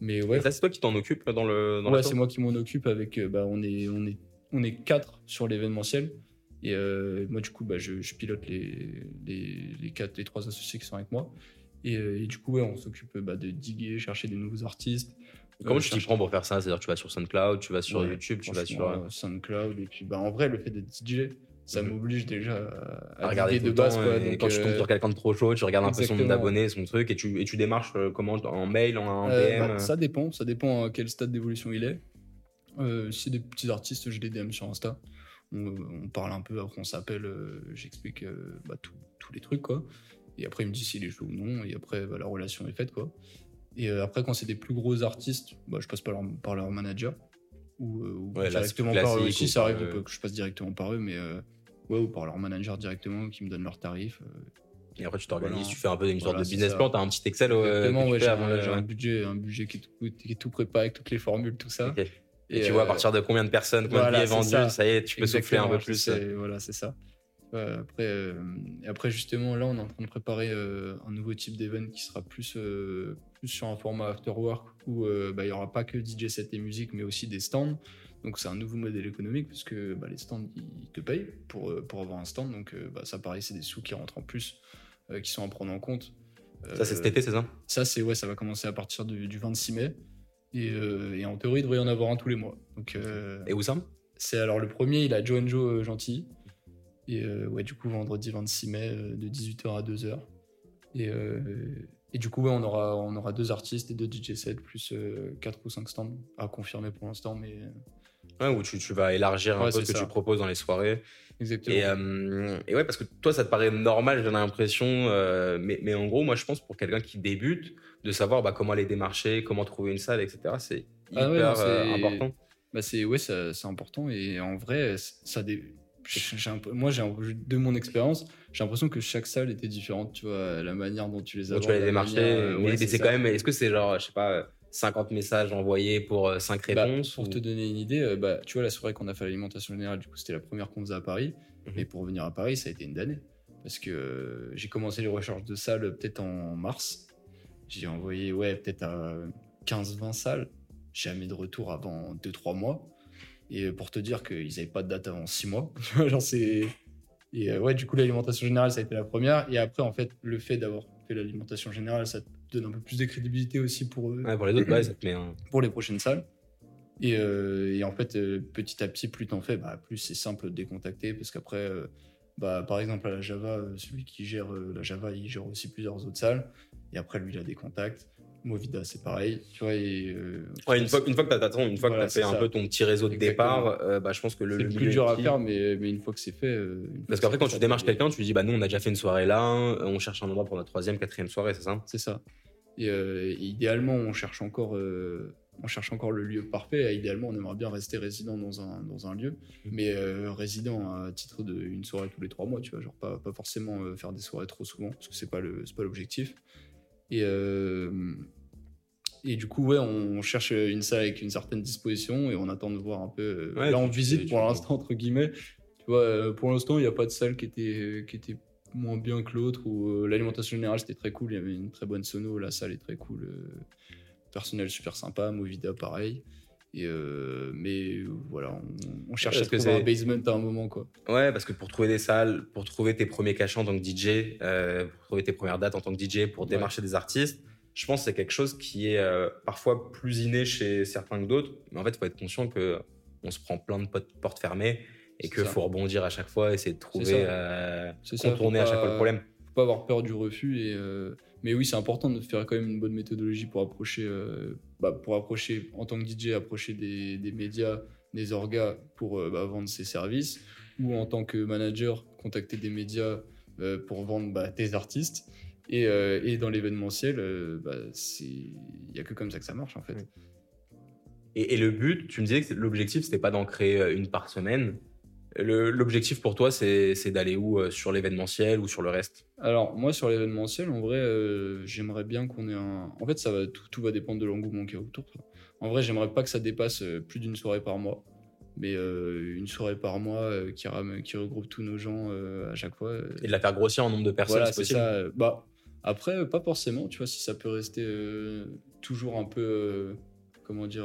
mais ouais, c'est toi qui t'en occupes dans le dans ouais, c'est moi qui m'en occupe avec. bah, on est on est on est quatre sur l'événementiel et moi du coup bah, je, je pilote les, les les quatre les trois associés qui sont avec moi et, et du coup ouais on s'occupe bah, de diguer chercher des nouveaux artistes. Comment Euh, tu t'y prends pour faire ça? C'est-à-dire, tu vas sur SoundCloud, tu vas sur Ouais, YouTube, tu vas sur. euh, SoundCloud et puis bah en vrai le fait d'être DJ ça Mhm. m'oblige déjà à, à regarder de base quoi. et Donc, quand tu tombes euh, sur quelqu'un de trop chaud, tu regardes un peu son d'abonnés, son truc, et tu, et tu démarches euh, comment En mail, en, Euh, DM bah, ça dépend, ça dépend à quel stade d'évolution il est. Euh, si c'est des petits artistes, je les DM sur Insta. On, on parle un peu, après on s'appelle, euh, j'explique euh, bah, tous les trucs, quoi. Et après, il me dit s'il est chaud ou non, et après, bah, la relation est faite, quoi. Et euh, après, quand c'est des plus gros artistes, bah, je passe par leur, par leur manager. Ou, euh, ou Ouais, là, directement par eux ou ça arrive le- que je passe directement par eux, mais euh, ouais, ou par leur manager directement qui me donne leurs tarifs. euh, Et après, tu t'organises, Voilà. tu fais un peu une sorte Voilà, de business ça. plan, tu as un petit Excel. euh, Exactement, ouais, j'ai un, budget, un budget qui est, tout, qui est tout préparé avec toutes les formules, tout ça. Et, tu vois à euh, partir de combien de personnes, combien voilà, de billets vendus, ça. ça. y est, tu peux souffler un peu plus. euh. Voilà, c'est ça. Après, euh, et après, justement, là, on est en train de préparer euh, un nouveau type d'event qui sera plus, euh, plus sur un format after work où euh, bah, il n'y aura pas que DJ set et musique, mais aussi des stands. Donc, c'est un nouveau modèle économique puisque bah, les stands, ils te payent pour, euh, pour avoir un stand. Donc, euh, bah, ça, pareil, c'est des sous qui rentrent en plus, euh, qui sont à prendre en compte. Ça, c'est cet été, c'est ça? Ça, c'est ouais, ça va commencer à partir du, du 26 mai. Et, euh, et en théorie, il devrait y en avoir un tous les mois. Donc, Et où ça? c'est alors le premier, il a Joe Joe euh, Gentil. Et ouais, du coup, vendredi 26 mai, de 18h à 2h. Et, et du coup, ouais, on aura, on aura deux artistes et deux DJ sets, plus 4 ou 5 stands à confirmer pour l'instant. Mais euh, Ouais, où tu, tu vas élargir un peu ce que ça. tu proposes dans les soirées. exactement. Et, euh, et ouais, parce que toi, ça te paraît normal, j'ai l'impression. euh, mais, mais en gros, moi, je pense pour quelqu'un qui débute, de savoir bah, comment aller démarcher, comment trouver une salle, etc., c'est hyper Ah ouais, non, euh, important. Bah c'est ouais, c'est important et en vrai, ça dé- un peu- moi un- de mon expérience, j'ai l'impression que chaque salle était différente, tu vois, la manière dont tu les abordes. tu vas les démarcher. manière, euh, mais ouais, mais c'est quand même. Est-ce que c'est genre, je sais pas, 50 messages envoyés pour 5 Bah, réponses pour ou- te donner une idée, euh, bah, tu vois, la soirée qu'on a fait à l'alimentation générale, du coup, c'était la première qu'on faisait à Paris. Mhm. Et pour venir à Paris, ça a été une damnée. Parce que euh, j'ai commencé les recherches de salles euh, peut-être en mars. J'ai envoyé, ouais, peut-être à 15-20 salles. Jamais de retour avant 2-3 mois. Et pour te dire qu'ils n'avaient pas de date avant 6 mois. Genre, c'est. Et euh, ouais, du coup, l'alimentation générale, ça a été la première. Et après, en fait, le fait d'avoir fait l'alimentation générale, ça te donne un peu plus de crédibilité aussi pour eux Ouais, pour les autres, ça te met un. pour les prochaines salles. Et, euh, et en fait, euh, petit à petit, plus t'en fais, bah, plus c'est simple de décontacter parce qu'après, bah, par exemple, à la Java, celui qui gère la Java, il gère aussi plusieurs autres salles. Et après, lui, il a des contacts. Movida, c'est pareil. Tu vois, et, euh, Ouais, une fois, une fois que tu as, une fois Voilà, que tu fait un peu ton petit réseau de Exactement. départ, euh, bah, je pense que le, c'est le plus dur à faire, mais, mais une fois que c'est fait. euh, Parce qu'après, quand tu démarches quelqu'un, tu lui dis, bah, nous, on a déjà fait une soirée là, on cherche un endroit pour notre troisième, quatrième soirée, c'est ça? C'est ça. Et, idéalement, on cherche encore, on cherche encore le lieu parfait. Et idéalement, on aimerait bien rester résident dans un, dans un lieu, mais euh, résident à titre d'une soirée tous les trois mois, tu vois, genre pas, pas forcément faire des soirées trop souvent, parce que c'est pas le, c'est pas l'objectif. Et euh, et du coup, ouais, on cherche une salle avec une certaine disposition et on attend de voir un peu. euh, Ouais, là, on visite pour l'instant entre guillemets. Tu vois, euh, pour l'instant, il n'y a pas de salle qui était qui était moins bien que l'autre. Ou euh, l'alimentation générale, c'était très cool. Il y avait une très bonne sono. La salle est très cool. euh, personnel super sympa. Movida, pareil. Et euh, mais euh, voilà, on, on cherche Parce à que trouver un c'est- basement à un moment, quoi. Ouais, parce que pour trouver des salles, pour trouver tes premiers cachets en tant que DJ, euh, pour trouver tes premières dates en tant que DJ, pour Ouais. démarcher des artistes, je pense que c'est quelque chose qui est euh, parfois plus inné chez certains que d'autres. Mais en fait, il faut être conscient que on se prend plein de portes fermées et qu'il faut rebondir à chaque fois, essayer de trouver, euh, ça, contourner à chaque fois le problème. faut pas avoir peur du refus et euh, mais oui c'est important de faire quand même une bonne méthodologie pour approcher bah, pour approcher en tant que DJ approcher des, des médias des orgas pour bah, vendre ses services ou en tant que manager contacter des médias pour vendre bah, tes artistes et, euh, et dans l'événementiel euh, bah, c'est il y a que comme ça que ça marche en fait. Et, et le but, tu me disais que l'objectif, c'était pas d'en créer euh, une par semaine. L'objectif pour toi, c'est d'aller où euh, Sur l'événementiel ou sur le reste? Alors, moi, sur l'événementiel, en vrai, euh, j'aimerais bien qu'on ait un. En fait, ça va, tout, tout va dépendre de l'engouement qu'il y a autour. En vrai, j'aimerais pas que ça dépasse plus d'une soirée par mois. Mais euh, une soirée par mois euh, qui, ram- qui regroupe tous nos gens euh, à chaque fois. euh, Et de la faire grossir en nombre de personnes, voilà, c'est possible ça. Bah, après, euh, pas forcément, tu vois, si ça peut rester euh, toujours un peu. euh, comment dire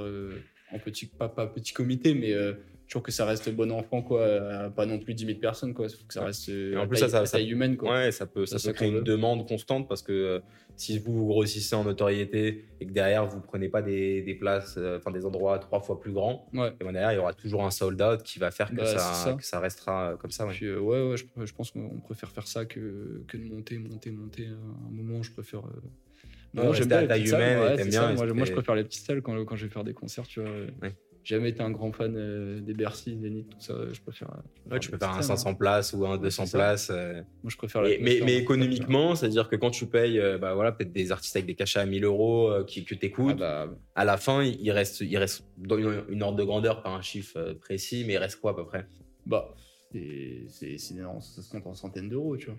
En petit. Pas, pas petit comité, mais. euh, Toujours que ça reste bon enfant, quoi. Pas non plus 10 000 personnes, quoi. Faut que ça reste. euh, en plus, taille- ça- ça- taille humaine, quoi. Ouais, ça peut, ça Ça, peut créer une demande constante parce que euh, si vous vous grossissez en notoriété et que derrière vous prenez pas des, des places, euh, enfin des endroits trois fois plus grands, Ouais. et ben derrière il y aura toujours un sold out qui va faire que, Bah, ça, que restera comme ça. ouais. Puis, euh, ouais, ouais, je, je pense qu'on préfère faire ça que, que de monter, monter, monter. À un moment, je préfère. Euh, non, rester bien à taille humaine ouais, bien, ça. Moi, je préfère les petites salles quand, quand je vais faire des concerts, tu vois. Ouais. J'ai jamais été un grand fan euh, des Bercy, Zénith, tout ça. Je préfère. je Ouais, tu peux faire un petites salles, 500 places ou un 200 c'est ça. places. euh, hein. Moi, je préfère la Et- mais, mais économiquement, c'est-à-dire que quand tu payes euh, bah, voilà, peut-être des artistes avec des cachets à 1000 euros euh, qui, que tu Ah écoutes, bah, à la fin, il reste, il reste dans une, une ordre de grandeur, pas un chiffre euh, précis, mais il reste quoi à peu près? Bah, c'est ça se compte en centaines d'euros, tu vois.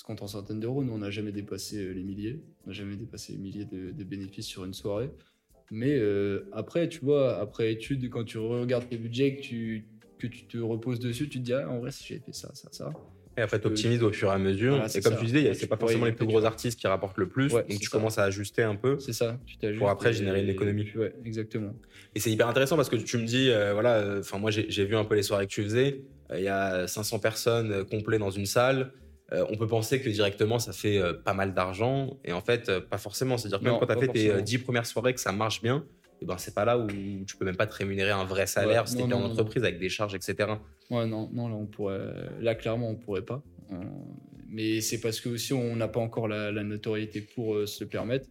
Se compte en centaines d'euros. Nous, on n'a jamais dépassé euh, les milliers. On n'a jamais dépassé les milliers de, de bénéfices sur une soirée. Mais euh, après, tu vois, après étude, quand tu regardes tes budgets, que tu, que tu te reposes dessus, tu te dis, ah, en vrai, si j'avais fait ça, ça, ça. Et après, tu optimises au fur et à mesure. Voilà, et c'est comme ça. tu disais, c'est pas forcément les plus gros artistes qui rapportent le plus. Ouais, donc tu ça. commences à ajuster un peu. C'est ça. Tu t'ajustes Pour après générer de l'économie. et- Ouais, exactement. Et c'est hyper intéressant parce que tu me dis, euh, voilà, euh, enfin moi j'ai vu un peu les soirées que tu faisais. Euh, Il y a 500 personnes euh, complets dans une salle. Euh, on peut penser que directement ça fait euh, pas mal d'argent et en fait euh, pas forcément. C'est-à-dire que même quand tu as fait tes forcément. euh, 10 premières soirées que ça marche bien, et ben c'est pas là où tu peux même pas te rémunérer un vrai salaire si t'es en non, entreprise avec des charges, etc. Ouais, non, non, là, on pourrait. Là, clairement, on pourrait pas. Mais c'est parce que aussi, on n'a pas encore la, la notoriété pour se le permettre.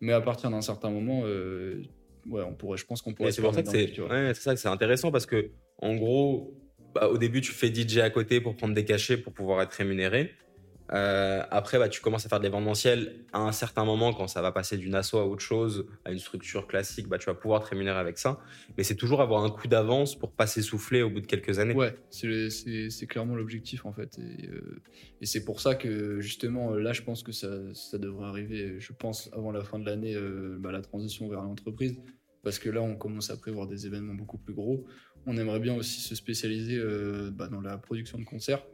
Mais à partir d'un certain moment, ouais, on pourrait. Je pense qu'on pourrait. C'est pour ça que ouais, c'est ça que c'est intéressant parce que en gros, bah, au début tu fais DJ à côté pour prendre des cachets pour pouvoir être rémunéré. Euh, après, bah, tu commences à faire de l'événementiel. À un certain moment, quand ça va passer d'une asso à autre chose, à une structure classique, bah, tu vas pouvoir te rémunérer avec ça. Mais c'est toujours avoir un coup d'avance pour pas s'essouffler au bout de quelques années. Ouais, c'est clairement l'objectif en fait. Et, euh, et c'est pour ça que justement, euh, là, je pense que ça, ça devrait arriver, je pense, avant la fin de l'année, bah, la transition vers l'entreprise. Parce que là, on commence à prévoir des événements beaucoup plus gros. On aimerait bien aussi se spécialiser bah, dans la production de concerts.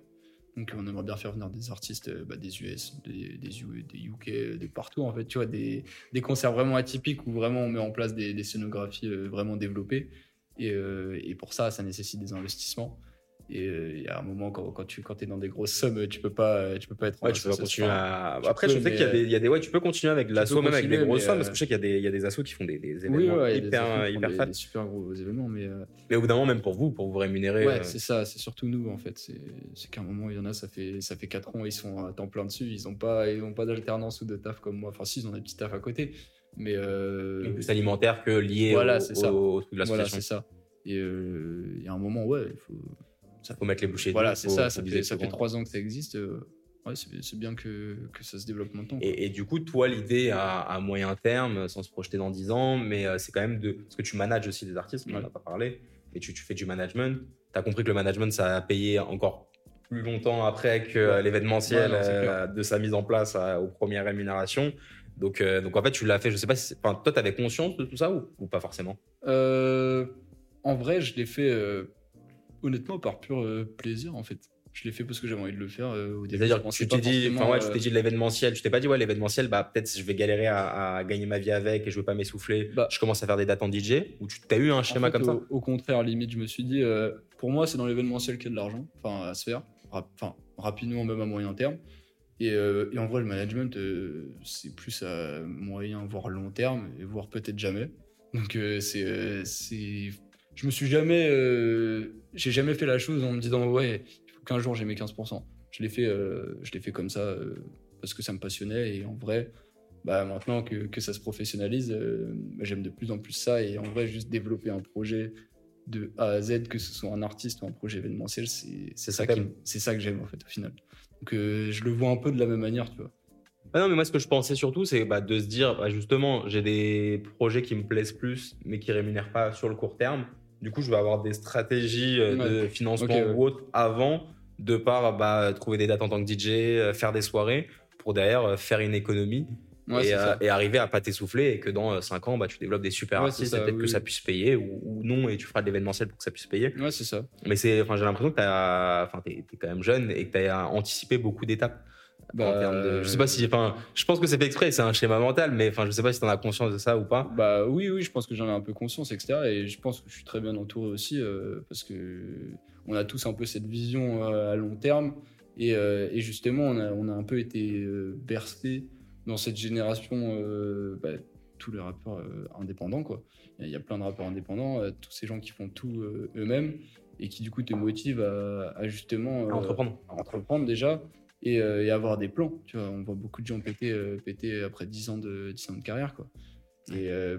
Donc, on aimerait bien faire venir des artistes euh, bah, des US, des, des, des UK, euh, de partout, en fait, tu vois, des, concerts vraiment atypiques où vraiment on met en place des, scénographies euh, vraiment développées. Et, et pour ça, ça nécessite des investissements. Et euh, il y a un moment, quand, quand tu quand es dans des grosses sommes, tu peux pas, tu peux pas être Ouais, tu peux continuer à. tu Après, peux, je sais qu'il y a des, il y a des, ouais, tu peux continuer avec l'assaut, même avec des grosses sommes, parce euh, que je sais qu'il y a des, il y a des assos qui font des, des Oui, événements ouais, il y a des hyper, hyper fat. des super gros événements, mais euh, Mais au bout d'un moment, même pour vous, pour vous rémunérer. ouais, euh, c'est ça, c'est surtout nous en fait. C'est qu'à un moment, il y en a, ça fait ça fait 4 ans, ils sont à temps plein dessus, ils ont pas ils ont pas d'alternance ou de taf comme moi. Enfin, si, ils ont des petits tafs à côté, mais euh, plus alimentaire que lié Voilà, au, c'est ça. au, au truc de voilà, c'est ça. Et euh, il y a un moment, ouais, il faut. Faut mettre les bouchées. Voilà, c'est ça. Ça fait ça. 3 ans que ça existe. euh, ouais, c'est bien que que ça se développe maintenant. Et, et du coup, toi, l'idée à, à moyen terme, sans se projeter dans 10 ans, mais euh, c'est quand même de. Parce que tu manages aussi des artistes, on n'en Ouais. a pas parlé, et tu, tu fais du management. Tu as compris que le management, ça a payé encore plus longtemps après que euh, Ouais. l'événementiel euh, de sa mise en place à- aux premières rémunérations. Donc, euh, donc en fait, tu l'as fait, je sais pas si. Enfin, toi, tu avais conscience de tout ça ou, ou pas forcément? Euh, en vrai, je l'ai fait honnêtement par pur euh, plaisir en fait. Je l'ai fait parce que j'avais envie de le faire euh, au début. C'est-à-dire que tu t'es dit, enfin ouais, tu euh, t'es dit de l'événementiel, tu t'es pas dit, ouais, l'événementiel, bah, peut-être je vais galérer à, à gagner ma vie avec et je veux pas m'essouffler. Bah. je commence à faire des dates en DJ ou tu as eu un en schéma fait, comme ça au, contraire, limite, je me suis dit, euh, pour moi, c'est dans l'événementiel qu'il y a de l'argent, enfin à se faire, enfin rapidement même à moyen terme. Et, euh, et en vrai, le management, euh, c'est plus à moyen voire long terme et voire peut-être jamais. Donc c'est, je me suis jamais, euh, j'ai jamais fait la chose en me disant ouais, il faut qu'un jour j'ai mes 15%. Je l'ai fait, euh, je l'ai fait comme ça euh, parce que ça me passionnait et en vrai, bah maintenant que, que ça se professionnalise, bah, j'aime de plus en plus ça et en vrai juste développer un projet de A à Z, que ce soit un artiste ou un projet événementiel, c'est ça, ça qui que j'aime en fait au final. Donc je le vois un peu de la même manière, tu vois. Ah non, mais moi, ce que je pensais surtout, c'est bah, de se dire, bah, justement, j'ai des projets qui me plaisent plus, mais qui rémunèrent pas sur le court terme. Du coup, je vais avoir des stratégies euh, de financement ouais. ou autre avant, de par bah, trouver des dates en tant que DJ, euh, faire des soirées, pour derrière euh, faire une économie Ouais, et, euh, arriver à pas t'essouffler et que dans 5 ans, bah, tu développes des super Ouais, artistes ça, et peut-être oui, que ça puisse payer ou, ou non et tu feras de l'événementiel pour que ça puisse payer. Ouais, c'est ça. Mais c'est, enfin, j'ai l'impression que t'as, enfin, t'es, t'es quand même jeune et que tu as anticipé beaucoup d'étapes. En Bah, termes de, je sais pas si, enfin, je pense que c'est fait exprès, c'est un schéma mental, mais enfin, je sais pas si tu en as conscience de ça ou pas. Bah oui, oui, je pense que j'en ai un peu conscience, etc. Et je pense que je suis très bien entouré aussi, euh, parce que on a tous un peu cette vision euh, à long terme. Et, euh, et justement, on a, on a un peu été bercé dans cette génération, bah, tous les rappeurs indépendants, quoi. Il y a- plein de rappeurs indépendants, tous ces gens qui font tout eux-mêmes et qui du coup te motivent à, à justement À entreprendre. à entreprendre déjà et, euh, et avoir des plans. Tu vois, on voit beaucoup de gens péter, euh, péter après 10 ans, de, 10 ans de carrière. Quoi. Et, euh,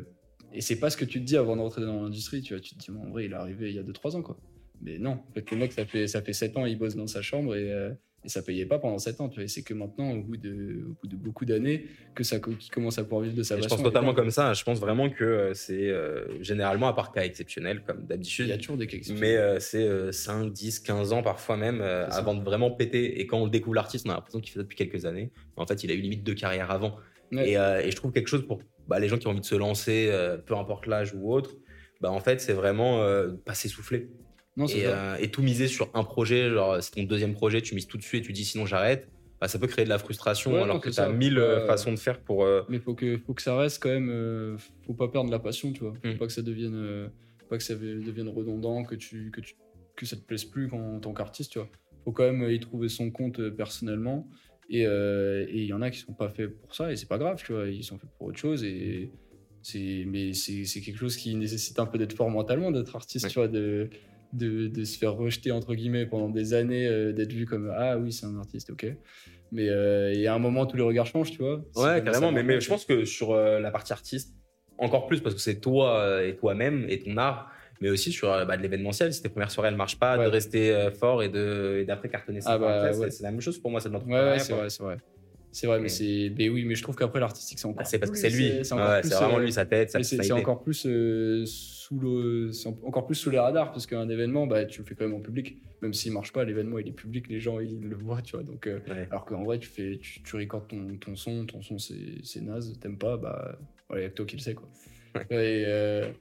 et c'est pas ce que tu te dis avant de rentrer dans l'industrie. Tu, vois, tu te dis, bon, en vrai, il est arrivé il y a 2-3 ans. Quoi. Mais non, en fait, le mec, ça fait, ça fait 7 ans, il bosse dans sa chambre et, euh, Et ça payait pas pendant 7 ans, tu vois. C'est que maintenant, au bout de, au bout de beaucoup d'années, que ça qu'il commence à pouvoir vivre de sa Et je passion. pense totalement comme ça. Je pense vraiment que euh, c'est euh, généralement, à part cas exceptionnel, comme Il d'habitude, y a toujours des cas exceptionnels. mais euh, c'est euh, 5, 10, 15 ans parfois même avant de vraiment péter. Et quand on le découvre l'artiste, on a l'impression qu'il fait ça depuis quelques années. En fait, il a eu limite deux carrières avant. Ouais. Et, et je trouve quelque chose pour bah, les gens qui ont envie de se lancer, peu importe l'âge ou autre, bah, en fait, c'est vraiment pas s'essouffler. Non, Et, euh, et tout miser sur un projet, genre c'est ton deuxième projet, tu mises tout dessus et tu dis sinon j'arrête. Bah, ça peut créer de la frustration Ouais, alors que tu as mille euh, façons de faire pour. euh, Mais faut que, faut que ça reste quand même. faut pas perdre la passion, tu vois. Faut Mm. pas que ça devienne, faut pas que ça devienne redondant, que tu, que tu, que ça te plaise plus quand, en tant qu'artiste, tu vois. Faut quand même y trouver son compte personnellement. Et il y en a qui sont pas faits pour ça et c'est pas grave, tu vois. Ils sont faits pour autre chose et c'est, mais c'est, c'est quelque chose qui nécessite un peu d'être fort mentalement, d'être artiste, Ouais. tu vois, de, de, de se faire rejeter entre guillemets pendant des années, euh, d'être vu comme ah oui c'est un artiste, ok. Mais il y a un moment tous les regards changent, tu vois. Ouais, carrément. Mais, mais je pense que sur euh, la partie artiste, encore plus parce que c'est toi euh, et toi-même et ton art, mais aussi sur bah, de l'événementiel. Si tes premières soirées elles marchent pas, Ouais. de rester fort et de et d'après cartonner ça. Ah bah, c'est- ouais. C'est la même chose pour moi, c'est de l'entrepreneuriat. ouais, c'est quoi. vrai, c'est vrai. C'est vrai, mais c'est. Mais oui, mais je trouve qu'après l'artistique, c'est encore. Bah, c'est parce que plus, c'est lui. C'est Ouais, plus, c'est vraiment euh, lui, sa tête, sa c'est encore plus euh, sous le, encore plus sous les radars parce qu'un événement, bah, tu le fais quand même en public. Même s'il marche pas, l'événement il est public, les gens ils le voient, tu vois. Donc, euh, Ouais. alors qu'en vrai, tu fais, tu, tu recordes ton, ton son, ton son c'est naze, t'aimes pas, bah, voilà, y a que toi qui le sais, quoi. Et, euh,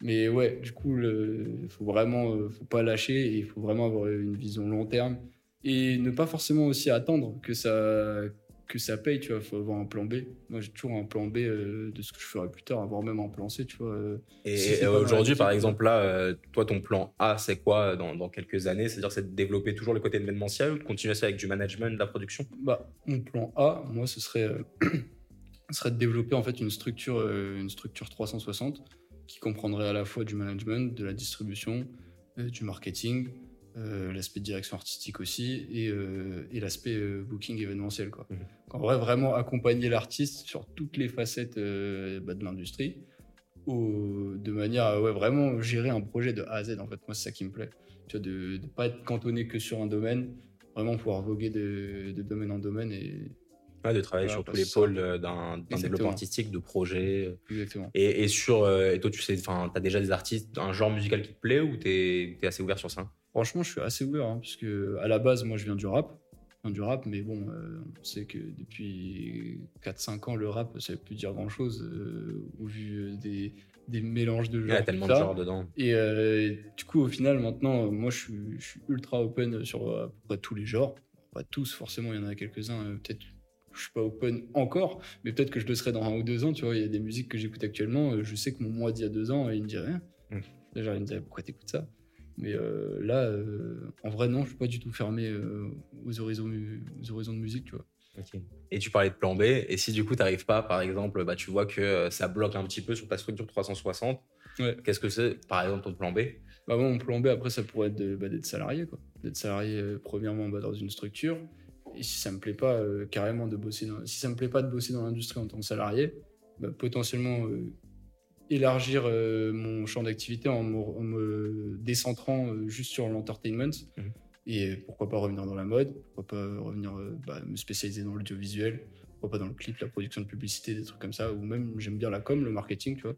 mais ouais, du coup, il faut vraiment, euh, faut pas lâcher et il faut vraiment avoir une vision long terme et ne pas forcément aussi attendre que ça que ça paye, tu vois, faut avoir un plan B. Moi, j'ai toujours un plan B euh, de ce que je ferai plus tard, avoir même un plan C, tu vois. euh. Et, Si aujourd'hui, par exemple, là, euh, toi, ton plan A, c'est quoi dans, dans quelques années? C'est-à-dire, c'est de développer toujours le côté événementiel ou de continuer ça avec du management, de la production? Bah, mon plan A, moi, ce serait, ce serait de développer en fait une structure, une structure 360 qui comprendrait à la fois du management, de la distribution, du marketing, euh, l'aspect de direction artistique aussi et, euh, et l'aspect euh, booking événementiel. Quoi. Mhm. En vrai, vraiment accompagner l'artiste sur toutes les facettes bah, de l'industrie de manière à ouais, vraiment gérer un projet de A à Z. En fait, moi, c'est ça qui me plaît. Tu vois, de ne pas être cantonné que sur un domaine, vraiment pouvoir voguer de, de domaine en domaine et Ouais, de travailler Voilà, sur tous les pôles d'un développement artistique, de projet. exactement. Et, et sur, et toi, tu sais, enfin, t'as déjà des artistes, un genre musical qui te plaît ou t'es es assez ouvert sur ça? Franchement, je suis assez ouvert, hein, parce que à la base, moi, je viens du rap. Viens du rap, mais bon, euh, on sait que depuis 4-5 ans, le rap, ça ne veut plus dire grand-chose, euh, au vu euh, des, des mélanges de Il y genres. a tellement de genres dedans. Et euh, du coup, au final, maintenant, moi, je suis, je suis ultra open sur à peu près tous les genres. Pas tous, forcément, il y en a quelques-uns, peut-être je suis pas open encore, mais peut-être que je le serai dans un ou deux ans. Tu vois, il y a des musiques que j'écoute actuellement, je sais que mon moi d'il y a deux ans, il me dirait rien. Mm. Déjà, il me dirait pourquoi t'écoutes ça? Mais euh, là, euh, en vrai, non, je suis pas du tout fermé euh, aux, horizons, aux horizons de musique, tu vois. Et tu parlais de plan B, et si du coup t'arrives pas, par exemple, bah, tu vois que ça bloque un petit peu sur ta structure 360, Ouais. qu'est-ce que c'est, par exemple, ton plan B? Bah, mon plan B, après, ça pourrait être de- bah, d'être salarié, quoi. D'être salarié, euh, premièrement, bah, dans une structure. Et si ça me plaît pas, euh, carrément, de bosser dans... Si ça me plaît pas de bosser dans l'industrie en tant que salarié, bah, potentiellement euh, élargir euh, mon champ d'activité en, me- en me décentrant euh, juste sur l'entertainment. Mhm. Et pourquoi pas revenir dans la mode, pourquoi pas revenir euh, bah, me spécialiser dans l'audiovisuel, pourquoi pas dans le clip, la production de publicité, des trucs comme ça, ou même j'aime bien la com, le marketing, tu vois.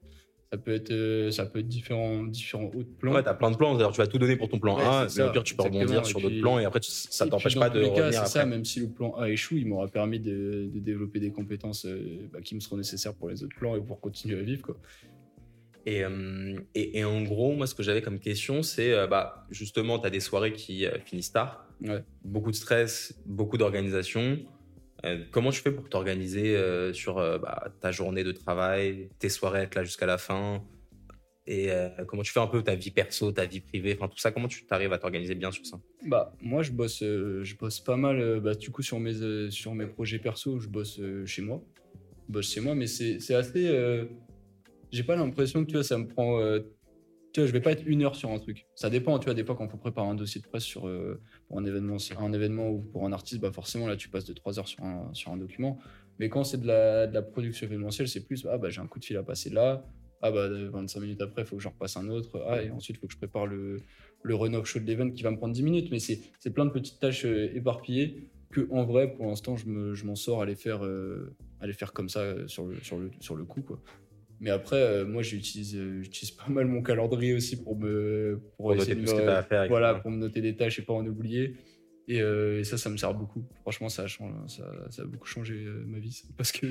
Ça peut être, ça peut être différents, différents autres plans. Ouais, t'as plein de plans, d'ailleurs tu vas tout donner pour ton plan Ouais, A, mais au ça, pire tu peux rebondir sur d'autres plans, et après tu- ça t'empêche pas de les cas, revenir c'est ça, même si le plan A échoue, il m'aura permis de, de développer des compétences bah, qui me seront nécessaires pour les autres plans et pour continuer à vivre. Quoi. Et, euh, et, et en gros, moi, ce que j'avais comme question, c'est euh, bah, justement, tu as des soirées qui euh, finissent tard, Ouais. beaucoup de stress, beaucoup d'organisation. Euh, comment tu fais pour t'organiser euh, sur euh, bah, ta journée de travail, tes soirées être là jusqu'à la fin? Et comment tu fais un peu ta vie perso, ta vie privée, enfin tout ça, comment tu t'arrives à t'organiser bien sur ça? Bah, moi, je bosse, je bosse pas mal. bah, du coup, sur mes, sur mes projets perso, je bosse chez moi. Je bosse chez moi, mais c'est c'est assez. J'ai pas l'impression que tu vois, ça me prend. euh, tu vois, je vais pas être une heure sur un truc. Ça dépend, tu vois, des fois, quand on prépare un dossier de presse sur, euh, pour un événement, un événement ou pour un artiste, bah forcément, là, tu passes de trois heures sur un, sur un document. Mais quand c'est de la, de la production événementielle, c'est plus, ah, bah, j'ai un coup de fil à passer là. Ah bah 25 minutes après, il faut que j'en repasse un autre. Ah, et ensuite, il faut que je prépare le, le run-off show de l'event qui va me prendre 10 minutes. Mais c'est plein de petites tâches euh, éparpillées que, en vrai, pour l'instant, je me- je m'en sors à les faire, euh, à les faire comme ça sur le, sur le, sur le coup. Quoi. Mais après, euh, moi, j'utilise euh, j'utilise pas mal mon calendrier aussi pour me pour, Pour essayer de ce me- que tu as à faire. voilà, pour me noter des tâches et pas en oublier. Et, euh, et ça, ça me sert beaucoup. Franchement, ça a, changé, ça, ça a beaucoup changé ma vie. ça. Parce que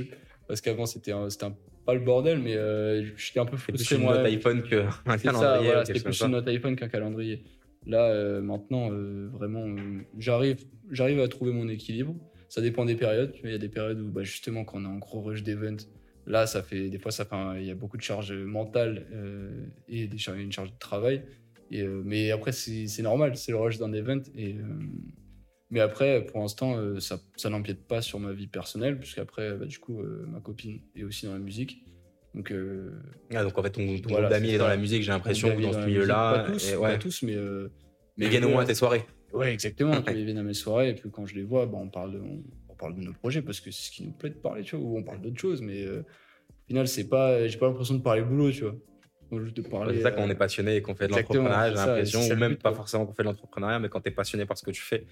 parce qu'avant, c'était c'était pas le bordel, mais j'étais un peu C'est plus frustré une moi. note iPhone qu'un calendrier. voilà, c'était plus une note iPhone qu'un calendrier. Là, maintenant, vraiment, j'arrive, j'arrive à trouver mon équilibre. Ça dépend des périodes. Il y a des périodes où, bah, justement, quand on est en gros rush d'event, là, ça fait, des fois, ça il y a beaucoup de charges mentales euh, et des une charge de travail. Et, euh, mais après, c'est normal, c'est le rush d'un event. Et, euh, mais après, pour l'instant, ça, ça n'empiète pas sur ma vie personnelle, puisqu'après, bah, du coup, ma copine est aussi dans la musique. Donc, Ah, donc en fait, ton, ton Voilà, groupe d'amis est dans la musique, j'ai l'impression, on ou dans ce milieu-là. Pas tous, et pas ouais. tous, mais. Mais viennent au moins à tes soirées. Ouais, exactement. Ils viennent à mes soirées et puis quand je les vois, bah, on, parle de, on, on parle de nos projets parce que c'est ce qui nous plaît de parler, tu vois, ou on parle d'autres choses, mais euh, au final, c'est pas, j'ai pas l'impression de parler boulot, tu vois. Moi, juste de parler. C'est ça quand on euh, est passionné et qu'on fait de l'entrepreneuriat, j'ai l'impression, ou même but, pas forcément qu'on fait de l'entrepreneuriat, mais quand tu es passionné par ce que tu fais,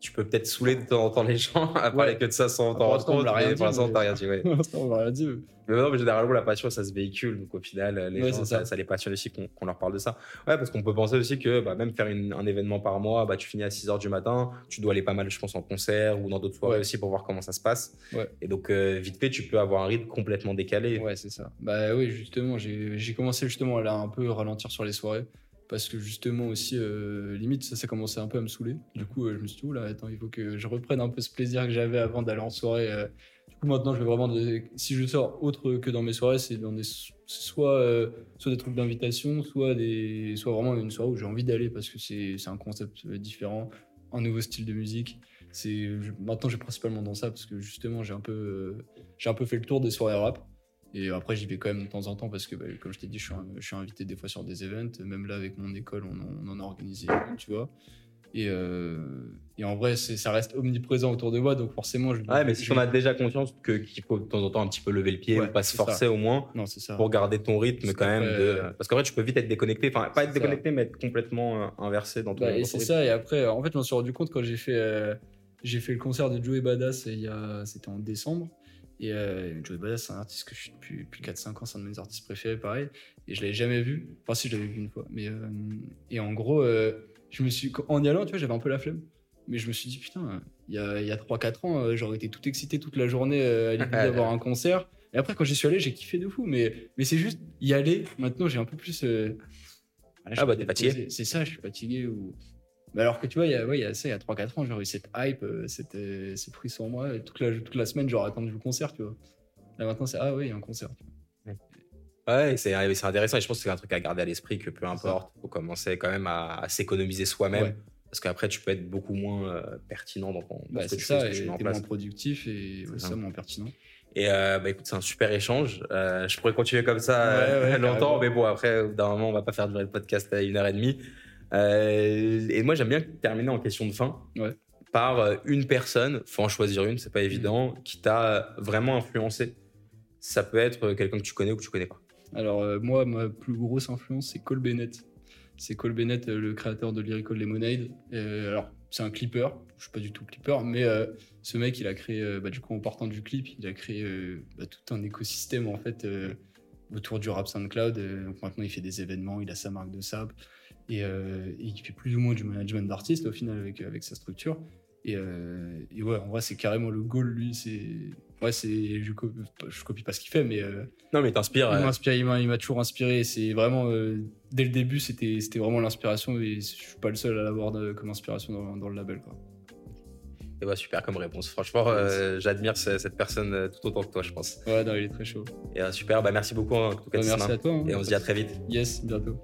tu peux peut-être saouler de temps en temps les gens à parler Ouais. que de ça sans t'en rendre compte, mais dit, pour l'instant, t'as rien dit, ouais. on rien dire. Mais non, mais généralement, la passion, ça se véhicule. Donc, au final, les Ouais, gens, ça. ça. ça les passionne aussi qu'on leur parle de ça. Ouais, parce qu'on peut penser aussi que bah, même faire une- un événement par mois, bah, tu finis à 6 h du matin, tu dois aller pas mal, je pense, en concert ou dans d'autres soirées aussi pour voir comment ça se passe. Ouais. Et donc, euh, vite fait, tu peux avoir un rythme complètement décalé. Ouais, c'est ça. Bah oui, justement, j'ai j'ai commencé justement à là, un peu ralentir sur les soirées. Parce que justement aussi, euh, limite, ça, ça commençait un peu à me saouler. Du coup, euh, je me suis dit, oula, attends, il faut que je reprenne un peu ce plaisir que j'avais avant d'aller en soirée. euh. Du coup, maintenant, je vais vraiment. Si je sors autre que dans mes soirées, c'est dans des. Soit, soit des trucs d'invitation, soit, des... soit vraiment une soirée où j'ai envie d'aller parce que c'est un concept différent, un nouveau style de musique. C'est Maintenant, j'ai principalement dans ça parce que justement, j'ai un, peu, j'ai un peu fait le tour des soirées rap. Et après, j'y vais quand même de temps en temps parce que, bah, comme je t'ai dit, je suis, un- je suis invité des fois sur des events. Même là, avec mon école, on en, on en a organisé tu vois. Et, euh, et en vrai, ça reste omniprésent autour de moi, donc forcément, je. Ouais, mais si on a déjà conscience que- qu'il faut de temps en temps un petit peu lever le pied Ouais, ou pas se ça. forcer au moins Non, c'est ça. pour garder ton rythme quand même. de- Parce qu'en vrai, tu peux vite être déconnecté. Enfin, pas être ça. déconnecté, mais être complètement euh, inversé dans ton Bah, et c'est ça, et après, en fait, je m'en suis rendu compte quand j'ai fait, euh, j'ai fait le concert de Joey Badass, il y a, c'était en décembre. Et euh, Joey Badass, c'est un artiste que je suis depuis, depuis 4-5 ans, c'est un de mes artistes préférés, pareil. Et je l'avais jamais vu. Enfin, si, je l'avais vu une fois. Mais, euh, et en gros, euh, je me suis, en y allant, tu vois, j'avais un peu la flemme. Mais je me suis dit, putain, il y a, y a 3-4 ans, euh, j'aurais été tout excité toute la journée à l'idée d'avoir un concert. Et après, quand j'y suis allé, j'ai kiffé de fou. Mais, mais c'est juste y aller. Maintenant, j'ai un peu plus. Ah bah, t'es fatigué. C'est ça, je suis fatigué. Ou... Mais alors que tu vois, il y a, ouais, il y a ça, il y a 3-4 ans, j'aurais eu cette hype, euh, cette, euh, cette prise sur moi. Et toute, la, toute la semaine, j'aurais attendu le concert, tu vois. Là maintenant, c'est ah oui, il y a un concert. tu vois. Ouais, c'est c'est intéressant et je pense que c'est un truc à garder à l'esprit que peu importe, faut commencer quand même à, à s'économiser soi-même Ouais. parce qu'après tu peux être beaucoup moins euh, pertinent dans, ton, dans Bah, ce que c'est tu fais, ce ça, que tu mets en place. moins productif et ouais, ça, ça. moins pertinent. Et euh, bah écoute, c'est un super échange. Euh, je pourrais continuer comme ça euh, Ouais, ouais, longtemps, carrément. mais bon, après, au bout d'un moment, on va pas faire durer le podcast à une heure et demie. Euh, et moi, j'aime bien terminer en question de fin Ouais. par euh, une personne, faut en choisir une, c'est pas évident, qui t'a vraiment influencé. Ça peut être euh, quelqu'un que tu connais ou que tu connais pas. Alors, euh, moi, ma plus grosse influence, c'est Cole Bennett. C'est Cole Bennett, euh, le créateur de Lyrical Lemonade. Euh, alors, c'est un clipper. Je suis pas du tout clipper, mais euh, ce mec, il a créé, euh, bah, du coup, en partant du clip, il a créé euh, bah, tout un écosystème, en fait, euh, autour du rap SoundCloud. Euh, donc maintenant, il fait des événements, il a sa marque de sap. Et, euh, et il fait plus ou moins du management d'artistes, au final, avec, avec sa structure. Et, euh, et ouais, en vrai, c'est carrément le goal, lui. C'est. Ouais, c'est. Je, copie- je copie pas ce qu'il fait, mais. euh, Non, mais t'inspires. il euh, il m'a, toujours inspiré. C'est vraiment dès le début, c'était, c'était vraiment l'inspiration et je suis pas le seul à l'avoir comme inspiration dans, dans le label. Quoi. Et bah, super comme réponse. Franchement, euh, j'admire ce- cette personne euh, tout autant que toi, je pense. Ouais, non, il est très chaud. Et euh, super, bah, merci beaucoup en tout cas, Bah, merci à toi. hein. Et on se dit à très vite. Yes, bientôt.